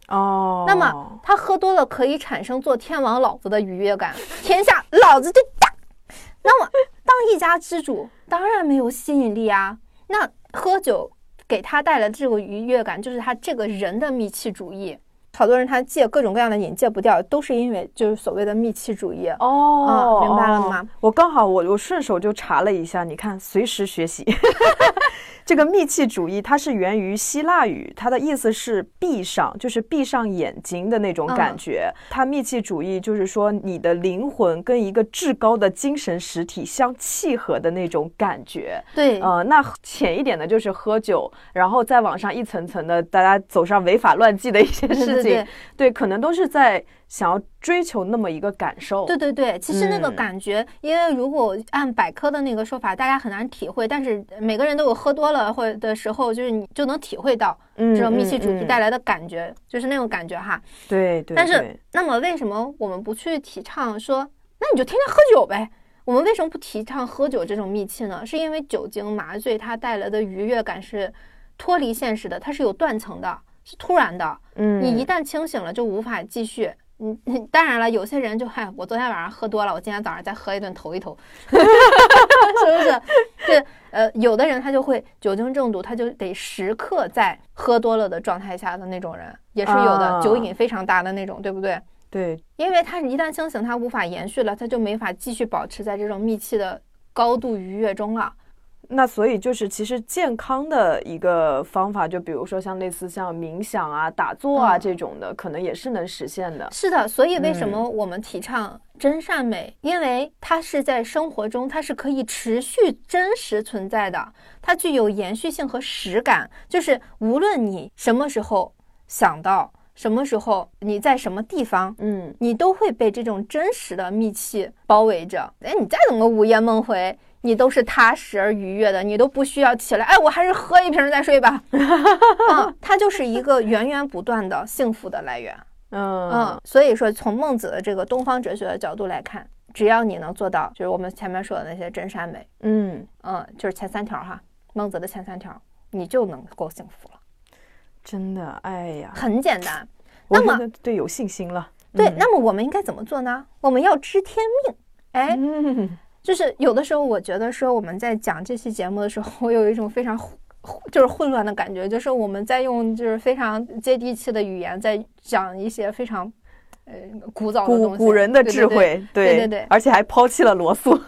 哦，那么他喝多了可以产生做天王老子的愉悦感，天下老子就大。那么当一家之主当然没有吸引力啊。那喝酒给他带来的这个愉悦感，就是他这个人的密契主义。好多人他戒各种各样的瘾戒不掉，都是因为就是所谓的密契主义。哦，明白了吗？我刚好我我顺手就查了一下，你看随时学习。这个密契主义，它是源于希腊语，它的意思是闭上，就是闭上眼睛的那种感觉。它密契主义就是说，你的灵魂跟一个至高的精神实体相契合的那种感觉。对，呃，那浅一点的就是喝酒，然后再往上一层层的，大家走上违法乱纪的一些事情，对，可能都是在。想要追求那么一个感受，对对对，其实那个感觉，因为如果按百科的那个说法，大家很难体会，但是每个人都有喝多了或的时候，就是你就能体会到这种密契主题带来的感觉，就是那种感觉哈。对对。但是，那么为什么我们不去提倡说，那你就天天喝酒呗？我们为什么不提倡喝酒这种密契呢？是因为酒精麻醉它带来的愉悦感是脱离现实的，它是有断层的，是突然的。嗯。你一旦清醒了，就无法继续。嗯，当然了，有些人就嗨，我昨天晚上喝多了，我今天早上再喝一顿头一头，是不是？这，呃，有的人他就会酒精中毒，他就得时刻在喝多了的状态下的那种人，也是有的，酒瘾非常大的那种，对不对？对，因为他一旦清醒，他无法延续了，他就没法继续保持在这种密切的高度愉悦中了。那所以就是，其实健康的一个方法，就比如说像类似像冥想啊、打坐啊这种的，可能也是能实现的。是的，所以为什么我们提倡真善美？因为它是在生活中，它是可以持续真实存在的，它具有延续性和实感。就是无论你什么时候想到，什么时候你在什么地方，嗯，你都会被这种真实的密气包围着。哎，你再怎么午夜梦回。你都是踏实而愉悦的，你都不需要起来，哎，我还是喝一瓶再睡吧。嗯，它就是一个源源不断的幸福的来源。嗯嗯，所以说从孟子的这个东方哲学的角度来看，只要你能做到，就是我们前面说的那些真善美，嗯嗯，就是前三条哈，孟子的前三条，你就能够幸福了。真的，哎呀，很简单。那么对有信心了。对，那么我们应该怎么做呢？我们要知天命。哎。就是有的时候，我觉得说我们在讲这期节目的时候，我有一种非常就是混乱的感觉，就是我们在用就是非常接地气的语言在讲一些非常呃古早的古古人的智慧，对对对，而且还抛弃了罗素。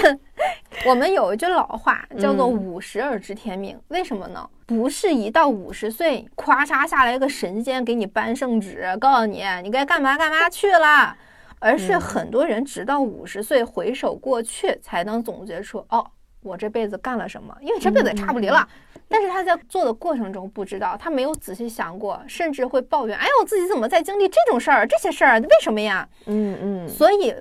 我们有一句老话叫做“五十而知天命”，为什么呢？不是一到五十岁，咵嚓下来一个神仙给你颁圣旨，告诉你你该干嘛干嘛去了。而是很多人直到五十岁回首过去，才能总结出哦，我这辈子干了什么？因为这辈子也差不离了。但是他在做的过程中不知道，他没有仔细想过，甚至会抱怨：“哎呀，我自己怎么在经历这种事儿？这些事儿为什么呀？”嗯嗯。所以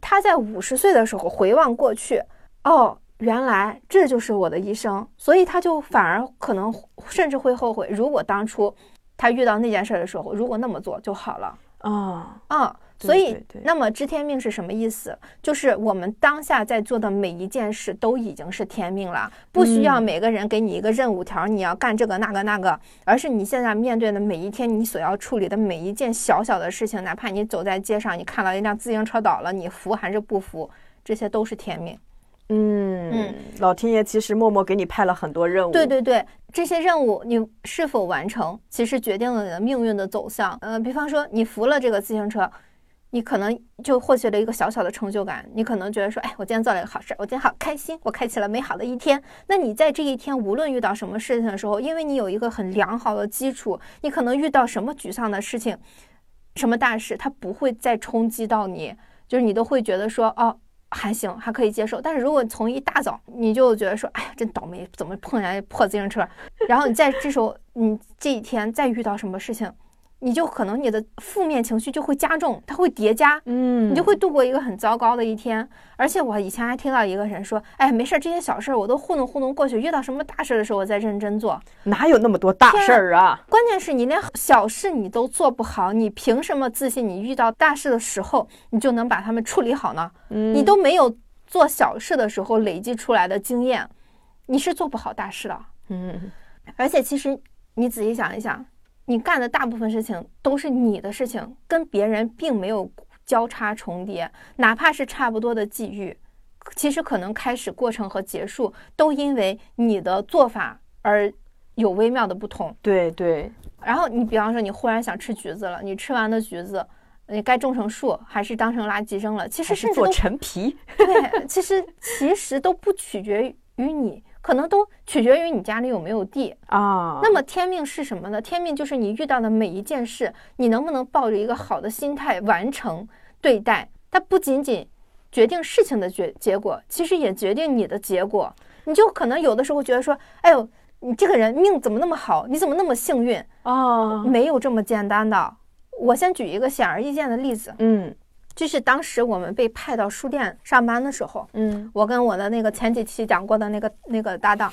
他在五十岁的时候回望过去，哦，原来这就是我的一生。所以他就反而可能甚至会后悔，如果当初他遇到那件事的时候，如果那么做就好了。啊啊。所以，那么知天命是什么意思？就是我们当下在做的每一件事都已经是天命了，不需要每个人给你一个任务条，你要干这个那个那个，而是你现在面对的每一天，你所要处理的每一件小小的事情，哪怕你走在街上，你看到一辆自行车倒了，你扶还是不扶，这些都是天命。嗯嗯，老天爷其实默默给你派了很多任务。对对对，这些任务你是否完成，其实决定了你的命运的走向。呃，比方说你扶了这个自行车。你可能就获取了一个小小的成就感，你可能觉得说，哎，我今天做了一个好事，我今天好开心，我开启了美好的一天。那你在这一天无论遇到什么事情的时候，因为你有一个很良好的基础，你可能遇到什么沮丧的事情，什么大事，它不会再冲击到你，就是你都会觉得说，哦，还行，还可以接受。但是如果从一大早你就觉得说，哎呀，真倒霉，怎么碰见破自行车，然后你在这时候，你这一天再遇到什么事情。你就可能你的负面情绪就会加重，它会叠加，嗯，你就会度过一个很糟糕的一天。而且我以前还听到一个人说，哎，没事，这些小事儿我都糊弄糊弄过去，遇到什么大事的时候我再认真做。哪有那么多大事儿啊？关键是你连小事你都做不好，你凭什么自信你遇到大事的时候你就能把它们处理好呢？嗯，你都没有做小事的时候累积出来的经验，你是做不好大事的。嗯，而且其实你仔细想一想。你干的大部分事情都是你的事情，跟别人并没有交叉重叠，哪怕是差不多的际遇，其实可能开始、过程和结束都因为你的做法而有微妙的不同。对对。然后你比方说，你忽然想吃橘子了，你吃完的橘子，你该种成树还是当成垃圾扔了？其实甚至做陈皮。对，其实其实都不取决于你。可能都取决于你家里有没有地啊。那么天命是什么呢？天命就是你遇到的每一件事，你能不能抱着一个好的心态完成对待？它不仅仅决定事情的结结果，其实也决定你的结果。你就可能有的时候觉得说，哎呦，你这个人命怎么那么好？你怎么那么幸运啊？没有这么简单的。我先举一个显而易见的例子，嗯。就是当时我们被派到书店上班的时候，嗯，我跟我的那个前几期讲过的那个那个搭档，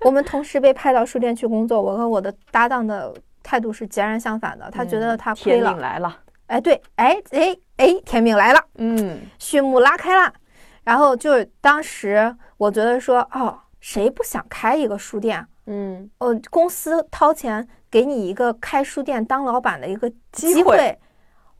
我们同时被派到书店去工作。我和我的搭档的态度是截然相反的，他觉得他亏了。天命来了，哎，对，哎哎哎，天命来了，嗯，序幕拉开了。然后就是当时我觉得说，哦，谁不想开一个书店？嗯，哦，公司掏钱给你一个开书店当老板的一个机会。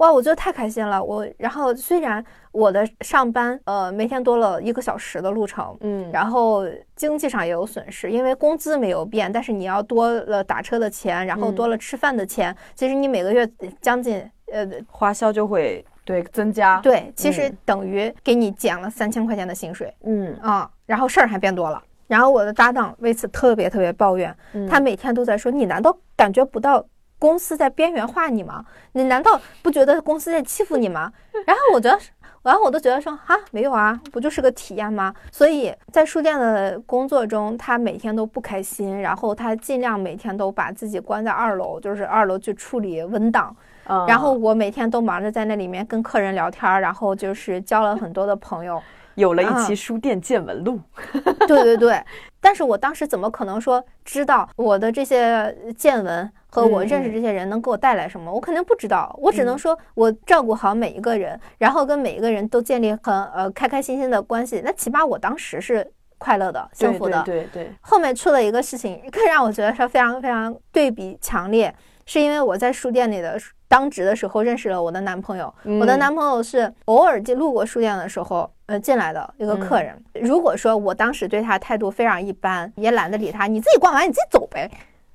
哇，我觉得太开心了！我然后虽然我的上班呃每天多了一个小时的路程，嗯，然后经济上也有损失，因为工资没有变，但是你要多了打车的钱，然后多了吃饭的钱，其实你每个月将近呃花销就会对增加，对，其实等于给你减了三千块钱的薪水，嗯啊，然后事儿还变多了，然后我的搭档为此特别特别抱怨，他每天都在说，你难道感觉不到？公司在边缘化你吗？你难道不觉得公司在欺负你吗？然后我觉得，然后我都觉得说啊，没有啊，不就是个体验吗？所以在书店的工作中，他每天都不开心，然后他尽量每天都把自己关在二楼，就是二楼去处理文档。然后我每天都忙着在那里面跟客人聊天，然后就是交了很多的朋友。有了一期书店见闻录，对对对，但是我当时怎么可能说知道我的这些见闻和我认识这些人能给我带来什么？我肯定不知道，我只能说我照顾好每一个人，然后跟每一个人都建立很呃开开心心的关系。那起码我当时是快乐的、幸福的。对对。后面出了一个事情，更让我觉得是非常非常对比强烈，是因为我在书店里的。当值的时候认识了我的男朋友，我的男朋友是偶尔进路过书店的时候，呃进来的一个客人。如果说我当时对他态度非常一般，也懒得理他，你自己逛完你自己走呗，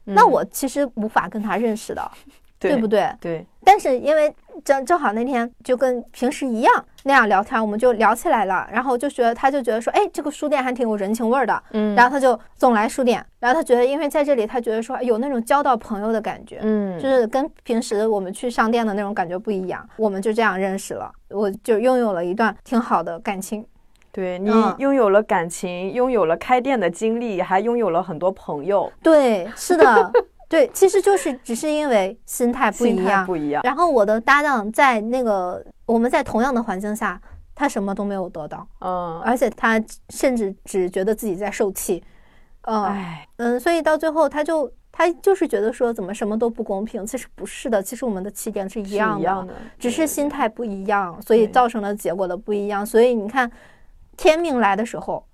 那我其实无法跟他认识的。对不对？对。但是因为正正好那天就跟平时一样那样聊天，我们就聊起来了。然后就觉得他就觉得说，哎，这个书店还挺有人情味儿的。嗯。然后他就总来书店。然后他觉得，因为在这里，他觉得说有那种交到朋友的感觉。嗯。就是跟平时我们去商店的那种感觉不一样。我们就这样认识了，我就拥有了一段挺好的感情。对你拥有了感情，拥有了开店的经历，还拥有了很多朋友。对，是的。对，其实就是只是因为心态不一样，不一样。然后我的搭档在那个我们在同样的环境下，他什么都没有得到，嗯，而且他甚至只觉得自己在受气，嗯，嗯，所以到最后他就他就是觉得说怎么什么都不公平，其实不是的，其实我们的起点是一样的，只是心态不一样，所以造成了结果的不一样。所以你看，天命来的时候。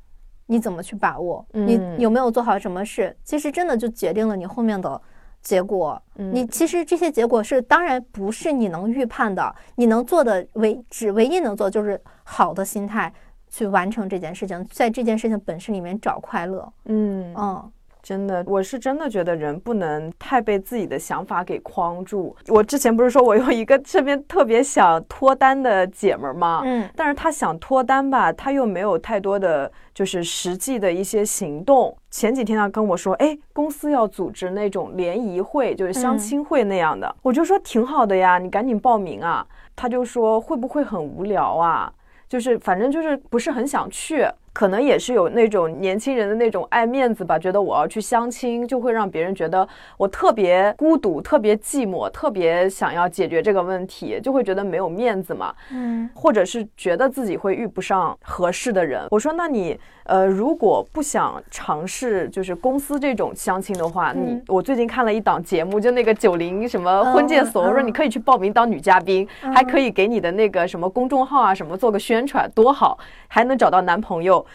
你怎么去把握？你有没有做好什么事？其实真的就决定了你后面的结果。你其实这些结果是当然不是你能预判的。你能做的唯只唯一能做就是好的心态去完成这件事情，在这件事情本身里面找快乐。嗯嗯，真的，我是真的觉得人不能太被自己的想法给框住。我之前不是说我有一个身边特别想脱单的姐们儿吗？嗯，但是她想脱单吧，她又没有太多的就是实际的一些行动。前几天她跟我说，哎，公司要组织那种联谊会，就是相亲会那样的。我就说挺好的呀，你赶紧报名啊。她就说会不会很无聊啊？就是反正就是不是很想去。可能也是有那种年轻人的那种爱面子吧，觉得我要去相亲，就会让别人觉得我特别孤独、特别寂寞、特别想要解决这个问题，就会觉得没有面子嘛。嗯，或者是觉得自己会遇不上合适的人。我说，那你呃，如果不想尝试就是公司这种相亲的话，你我最近看了一档节目，就那个九零什么婚介所，我说你可以去报名当女嘉宾，还可以给你的那个什么公众号啊什么做个宣传，多好，还能找到男朋友。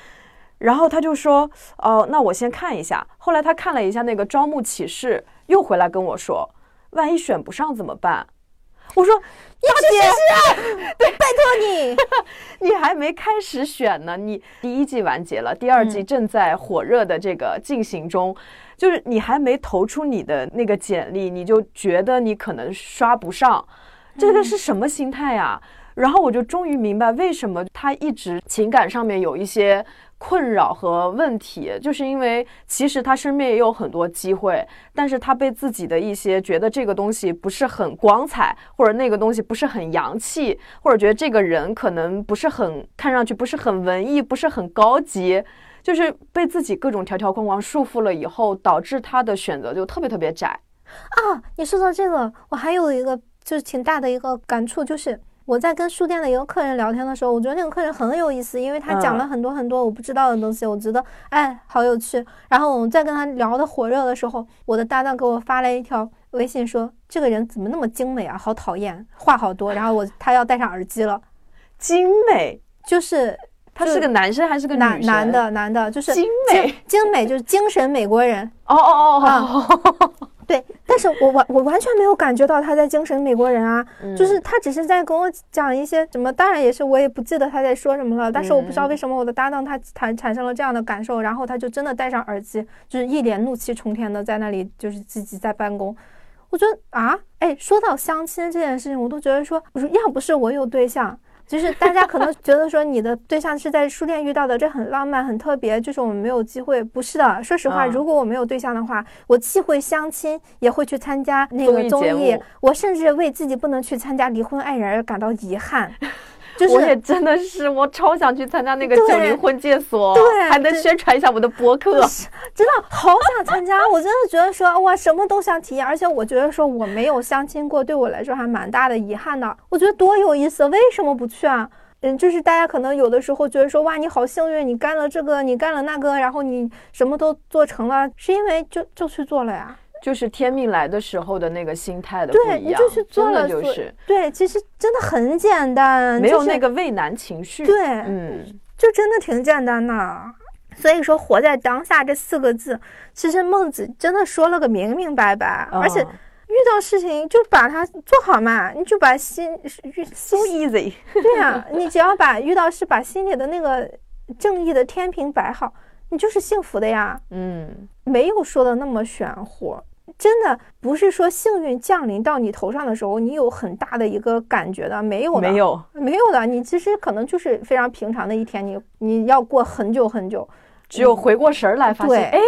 然后他就说：“哦，那我先看一下。”后来他看了一下那个招募启事，又回来跟我说：“万一选不上怎么办？”我说：“你去试试，对，拜托你，你还没开始选呢。你第一季完结了，第二季正在火热的这个进行中，就是你还没投出你的那个简历，你就觉得你可能刷不上，这个是什么心态啊？”然后我就终于明白为什么他一直情感上面有一些。困扰和问题，就是因为其实他身边也有很多机会，但是他被自己的一些觉得这个东西不是很光彩，或者那个东西不是很洋气，或者觉得这个人可能不是很看上去不是很文艺，不是很高级，就是被自己各种条条框框束缚了以后，导致他的选择就特别特别窄。啊，你说到这个，我还有一个就是挺大的一个感触，就是。我在跟书店的一个客人聊天的时候，我觉得那个客人很有意思，因为他讲了很多很多我不知道的东西，我觉得哎好有趣。然后我们在跟他聊的火热的时候，我的搭档给我发了一条微信说：“这个人怎么那么精美啊，好讨厌，话好多。”然后我他要戴上耳机了，精美就是他是个男生还是个男男的男的，就是精美精美就是精神美国人。哦哦哦。对，但是我完我完全没有感觉到他在精神美国人啊，就是他只是在跟我讲一些什么，当然也是我也不记得他在说什么了，但是我不知道为什么我的搭档他产产生了这样的感受，然后他就真的戴上耳机，就是一脸怒气冲天的在那里就是自己在办公，我觉得啊，哎，说到相亲这件事情，我都觉得说，我说要不是我有对象。就是大家可能觉得说你的对象是在书店遇到的，这很浪漫很特别。就是我们没有机会，不是的。说实话，如果我没有对象的话，我既会相亲，也会去参加那个综艺。我甚至为自己不能去参加离婚爱人而感到遗憾。我也真的是，我超想去参加那个九零婚介所，对，还能宣传一下我的博客，真的好想参加。我真的觉得说，哇，什么都想体验，而且我觉得说我没有相亲过，对我来说还蛮大的遗憾的。我觉得多有意思，为什么不去啊？嗯，就是大家可能有的时候觉得说，哇，你好幸运，你干了这个，你干了那个，然后你什么都做成了，是因为就就去做了呀。就是天命来的时候的那个心态的不一样，做了就是对，其实真的很简单，没有那个畏难情绪。对，嗯，就真的挺简单的。所以说，活在当下这四个字，其实孟子真的说了个明明白白。而且遇到事情就把它做好嘛，你就把心 so easy。对呀，你只要把遇到事把心里的那个正义的天平摆好，你就是幸福的呀。嗯，没有说的那么玄乎。真的不是说幸运降临到你头上的时候，你有很大的一个感觉的，没有的，没有，没有的。你其实可能就是非常平常的一天，你你要过很久很久，只有回过神来发现，哎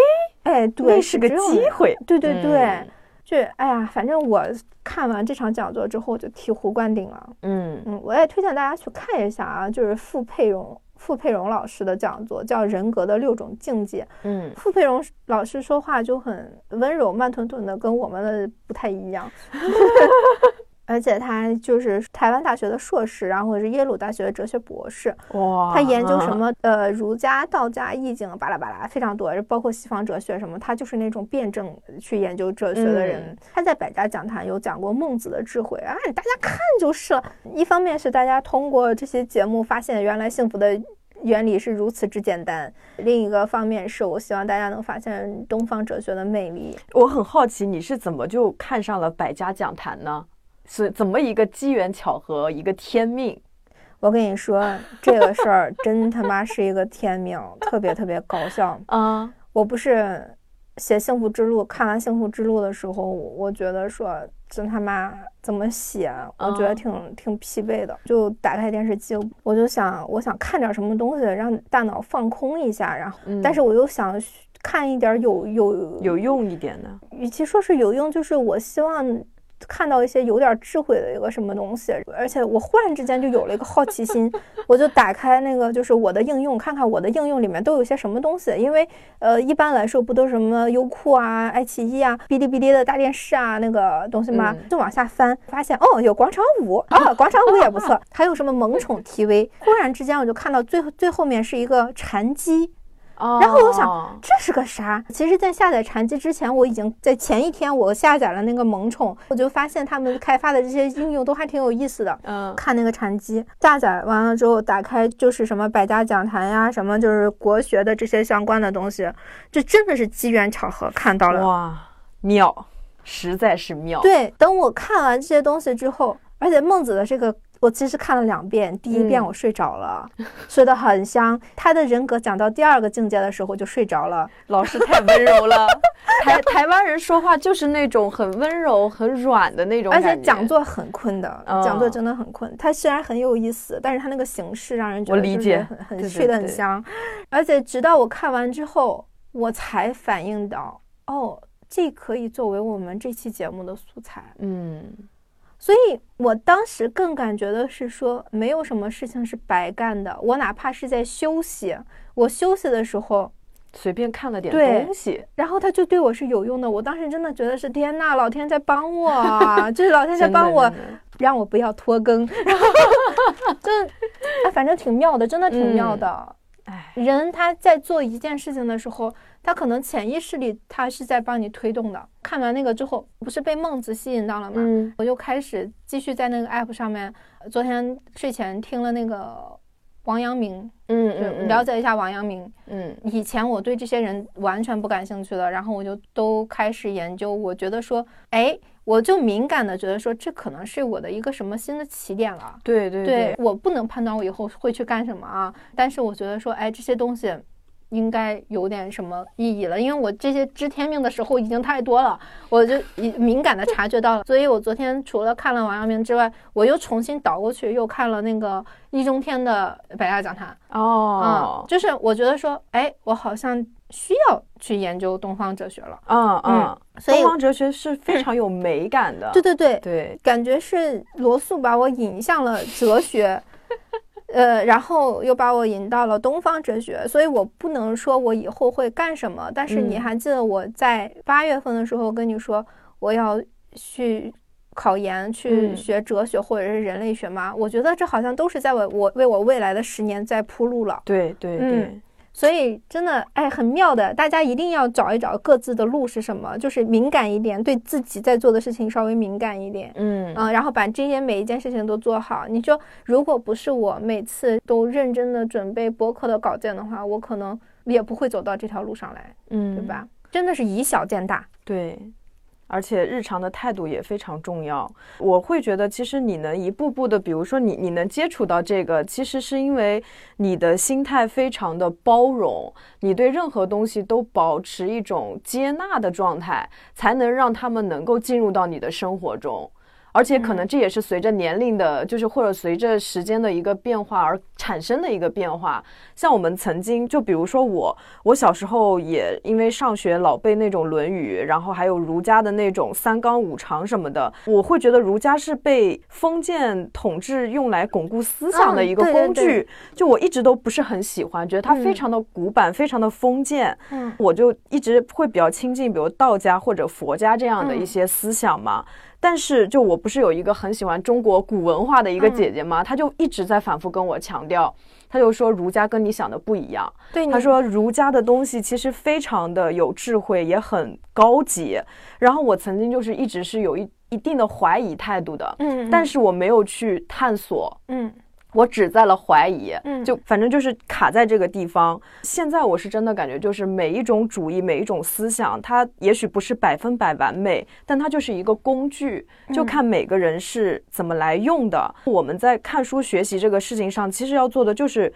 哎，对，那是个机会，对对对，就哎呀，反正我看完这场讲座之后就醍醐灌顶了，嗯嗯，我也推荐大家去看一下啊，就是傅佩荣。傅佩荣老师的讲座叫《人格的六种境界》。嗯，傅佩荣老师说话就很温柔、慢吞吞的，跟我们的不太一样。而且他就是台湾大学的硕士，然后是耶鲁大学的哲学博士。哇！他研究什么？呃，儒家、道家、易经，巴拉巴拉，非常多，包括西方哲学什么。他就是那种辩证去研究哲学的人。他在百家讲坛有讲过孟子的智慧啊，大家看就是了。一方面是大家通过这些节目发现原来幸福的原理是如此之简单；另一个方面是我希望大家能发现东方哲学的魅力。我很好奇你是怎么就看上了百家讲坛呢？是怎么一个机缘巧合，一个天命？我跟你说，这个事儿真他妈是一个天命，特别特别搞笑 啊！我不是写《幸福之路》，看完《幸福之路》的时候，我觉得说真他妈怎么写，我觉得挺挺疲惫的。就打开电视机，我就想，我想看点什么东西，让大脑放空一下。然后，但是我又想看一点有有有用一点的。与其说是有用，就是我希望。看到一些有点智慧的一个什么东西，而且我忽然之间就有了一个好奇心，我就打开那个就是我的应用，看看我的应用里面都有些什么东西。因为呃，一般来说不都什么优酷啊、爱奇艺啊、哔哩哔哩的大电视啊那个东西吗？就往下翻，发现哦，有广场舞啊，广场舞也不错，还有什么萌宠 TV。忽然之间我就看到最最后面是一个禅机。然后我想这是个啥？其实，在下载禅机之前，我已经在前一天我下载了那个萌宠，我就发现他们开发的这些应用都还挺有意思的。嗯，看那个禅机，下载完了之后打开就是什么百家讲坛呀，什么就是国学的这些相关的东西，这真的是机缘巧合看到了。哇，妙，实在是妙。对，等我看完这些东西之后，而且孟子的这个。我其实看了两遍，第一遍我睡着了，睡得很香。他的人格讲到第二个境界的时候就睡着了。老师太温柔了，台台湾人说话就是那种很温柔、很软的那种而且讲座很困的，讲座真的很困。他虽然很有意思，但是他那个形式让人觉得就是很很睡得很香。而且直到我看完之后，我才反应到，哦，这可以作为我们这期节目的素材。嗯。所以我当时更感觉的是说，没有什么事情是白干的。我哪怕是在休息，我休息的时候随便看了点东西，然后他就对我是有用的。我当时真的觉得是天呐，老天在帮我，就是老天在帮我，让我不要拖更。然 后就哎，反正挺妙的，真的挺妙的。哎，人他在做一件事情的时候。他可能潜意识里，他是在帮你推动的。看完那个之后，不是被孟子吸引到了吗？嗯，我就开始继续在那个 app 上面。昨天睡前听了那个王阳明，嗯嗯，了解一下王阳明。嗯，以前我对这些人完全不感兴趣的，然后我就都开始研究。我觉得说，哎，我就敏感的觉得说，这可能是我的一个什么新的起点了。对对对，我不能判断我以后会去干什么啊，但是我觉得说，哎，这些东西。应该有点什么意义了，因为我这些知天命的时候已经太多了，我就敏感的察觉到了。所以我昨天除了看了王阳明之外，我又重新倒过去又看了那个易中天的《百家讲坛》。哦，嗯，就是我觉得说，哎，我好像需要去研究东方哲学了。嗯嗯，东方哲学是非常有美感的。对对对对，感觉是罗素把我引向了哲学。呃，然后又把我引到了东方哲学，所以我不能说我以后会干什么。但是你还记得我在八月份的时候跟你说我要去考研，去学哲学或者是人类学吗？我觉得这好像都是在我我为我未来的十年在铺路了。对对对。所以真的哎，很妙的，大家一定要找一找各自的路是什么，就是敏感一点，对自己在做的事情稍微敏感一点，嗯嗯，然后把这些每一件事情都做好。你说，如果不是我每次都认真的准备博客的稿件的话，我可能也不会走到这条路上来，嗯，对吧？真的是以小见大，对。而且日常的态度也非常重要。我会觉得，其实你能一步步的，比如说你你能接触到这个，其实是因为你的心态非常的包容，你对任何东西都保持一种接纳的状态，才能让他们能够进入到你的生活中。而且可能这也是随着年龄的，就是或者随着时间的一个变化而产生的一个变化。像我们曾经，就比如说我，我小时候也因为上学老背那种《论语》，然后还有儒家的那种三纲五常什么的，我会觉得儒家是被封建统治用来巩固思想的一个工具。就我一直都不是很喜欢，觉得它非常的古板，非常的封建。嗯，我就一直会比较亲近，比如道家或者佛家这样的一些思想嘛。但是，就我不是有一个很喜欢中国古文化的一个姐姐吗？她就一直在反复跟我强调，她就说儒家跟你想的不一样。对，她说儒家的东西其实非常的有智慧，也很高级。然后我曾经就是一直是有一一定的怀疑态度的，嗯，但是我没有去探索，嗯。我只在了怀疑，嗯，就反正就是卡在这个地方。现在我是真的感觉，就是每一种主义、每一种思想，它也许不是百分百完美，但它就是一个工具，就看每个人是怎么来用的。我们在看书学习这个事情上，其实要做的就是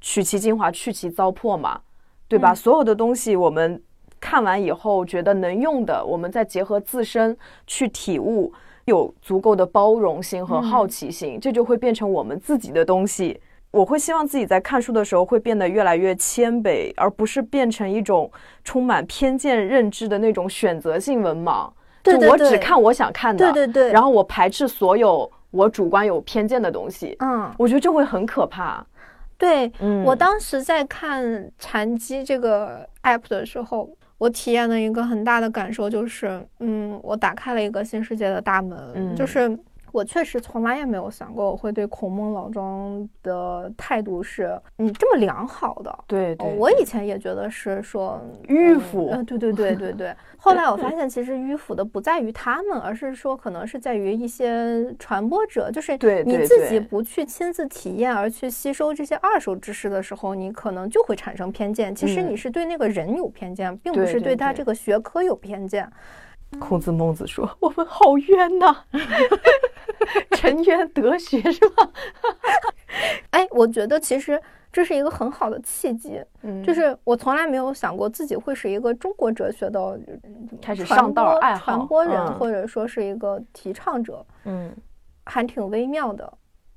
取其精华、去其糟粕嘛，对吧？所有的东西我们。看完以后觉得能用的，我们再结合自身去体悟，有足够的包容心和好奇心，这就会变成我们自己的东西。我会希望自己在看书的时候会变得越来越谦卑，而不是变成一种充满偏见认知的那种选择性文盲。对对就我只看我想看的，对对对然后我排斥所有我主观有偏见的东西。嗯，我觉得这会很可怕。对，嗯我当时在看禅机这个 app 的时候，我体验的一个很大的感受就是，嗯，我打开了一个新世界的大门，嗯就是。我确实从来也没有想过我会对孔孟老庄的态度是你这么良好的。对对，哦我以前也觉得是说迂腐嗯呃，对对对对对。后来我发现，其实迂腐的不在于他们，而是说可能是在于一些传播者，就是你自己不去亲自体验，而去吸收这些二手知识的时候，你可能就会产生偏见。其实嗯你是对那个人有偏见，并不是对他这个学科有偏见。孔子、孟子说：“我们好冤呐，沉冤得雪是吧？哎，我觉得其实这是一个很好的契机，嗯。就是我从来没有想过自己会是一个中国哲学的嗯开始上道爱好。传播人，嗯。或者说是一个提倡者。嗯。还挺微妙的，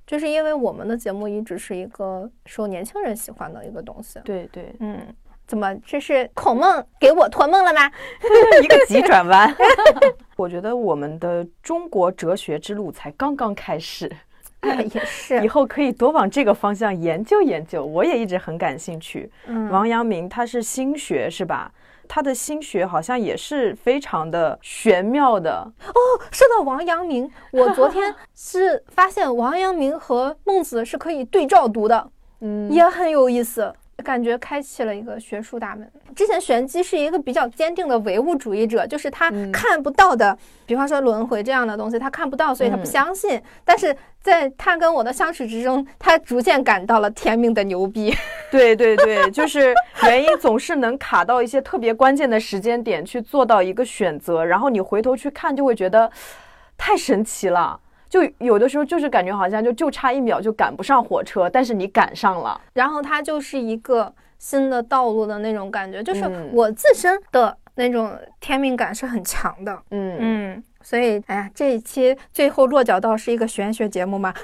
就是因为我们的节目一直是一个受年轻人喜欢的一个东西。对对，嗯，怎么这是孔孟给我托梦了吗？一个急转弯。我觉得我们的中国哲学之路才刚刚开始，也是以，后可以多往这个方向研究研究。我也一直很感兴趣。嗯，王阳明他是心学是吧？他的心学好像也是非常的玄妙的。哦说到王阳明，我昨天是发现王阳明和孟子是可以对照读的，嗯也很有意思。感觉开启了一个学术大门。之前玄机是一个比较坚定的唯物主义者，就是他嗯看不到的，比方说轮回这样的东西，他看不到，所以他不嗯相信。但是在他跟我的相处之中，他逐渐感到了天命的牛逼。对对对，就是原因总是能卡到一些特别关键的时间点去做到一个选择，然后你回头去看就会觉得太神奇了。就有的时候就是感觉好像就就差一秒就赶不上火车，但是你赶上了。然后它就是一个新的道路的那种感觉，就是嗯我自身的那种天命感是很强的。嗯嗯，所以哎呀，这一期最后落脚到是一个玄学节目嘛。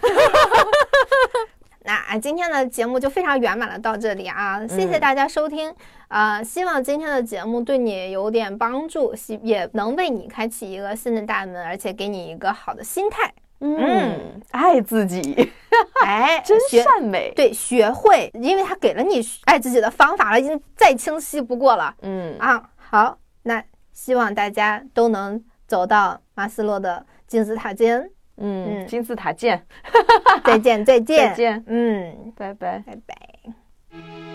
那啊今天的节目就非常圆满的到这里啊，谢谢嗯大家收听，呃，希望今天的节目对你有点帮助，希也能为你开启一个新的大门，而且给你一个好的心态。嗯，爱自己 哎，真善美。对，学会，因为他给了你爱自己的方法了，已经再清晰不过了。嗯，啊，好，那希望大家都能走到马斯洛的金字塔尖。嗯，嗯金字塔见，再见，再见，再见，嗯，拜拜。拜拜。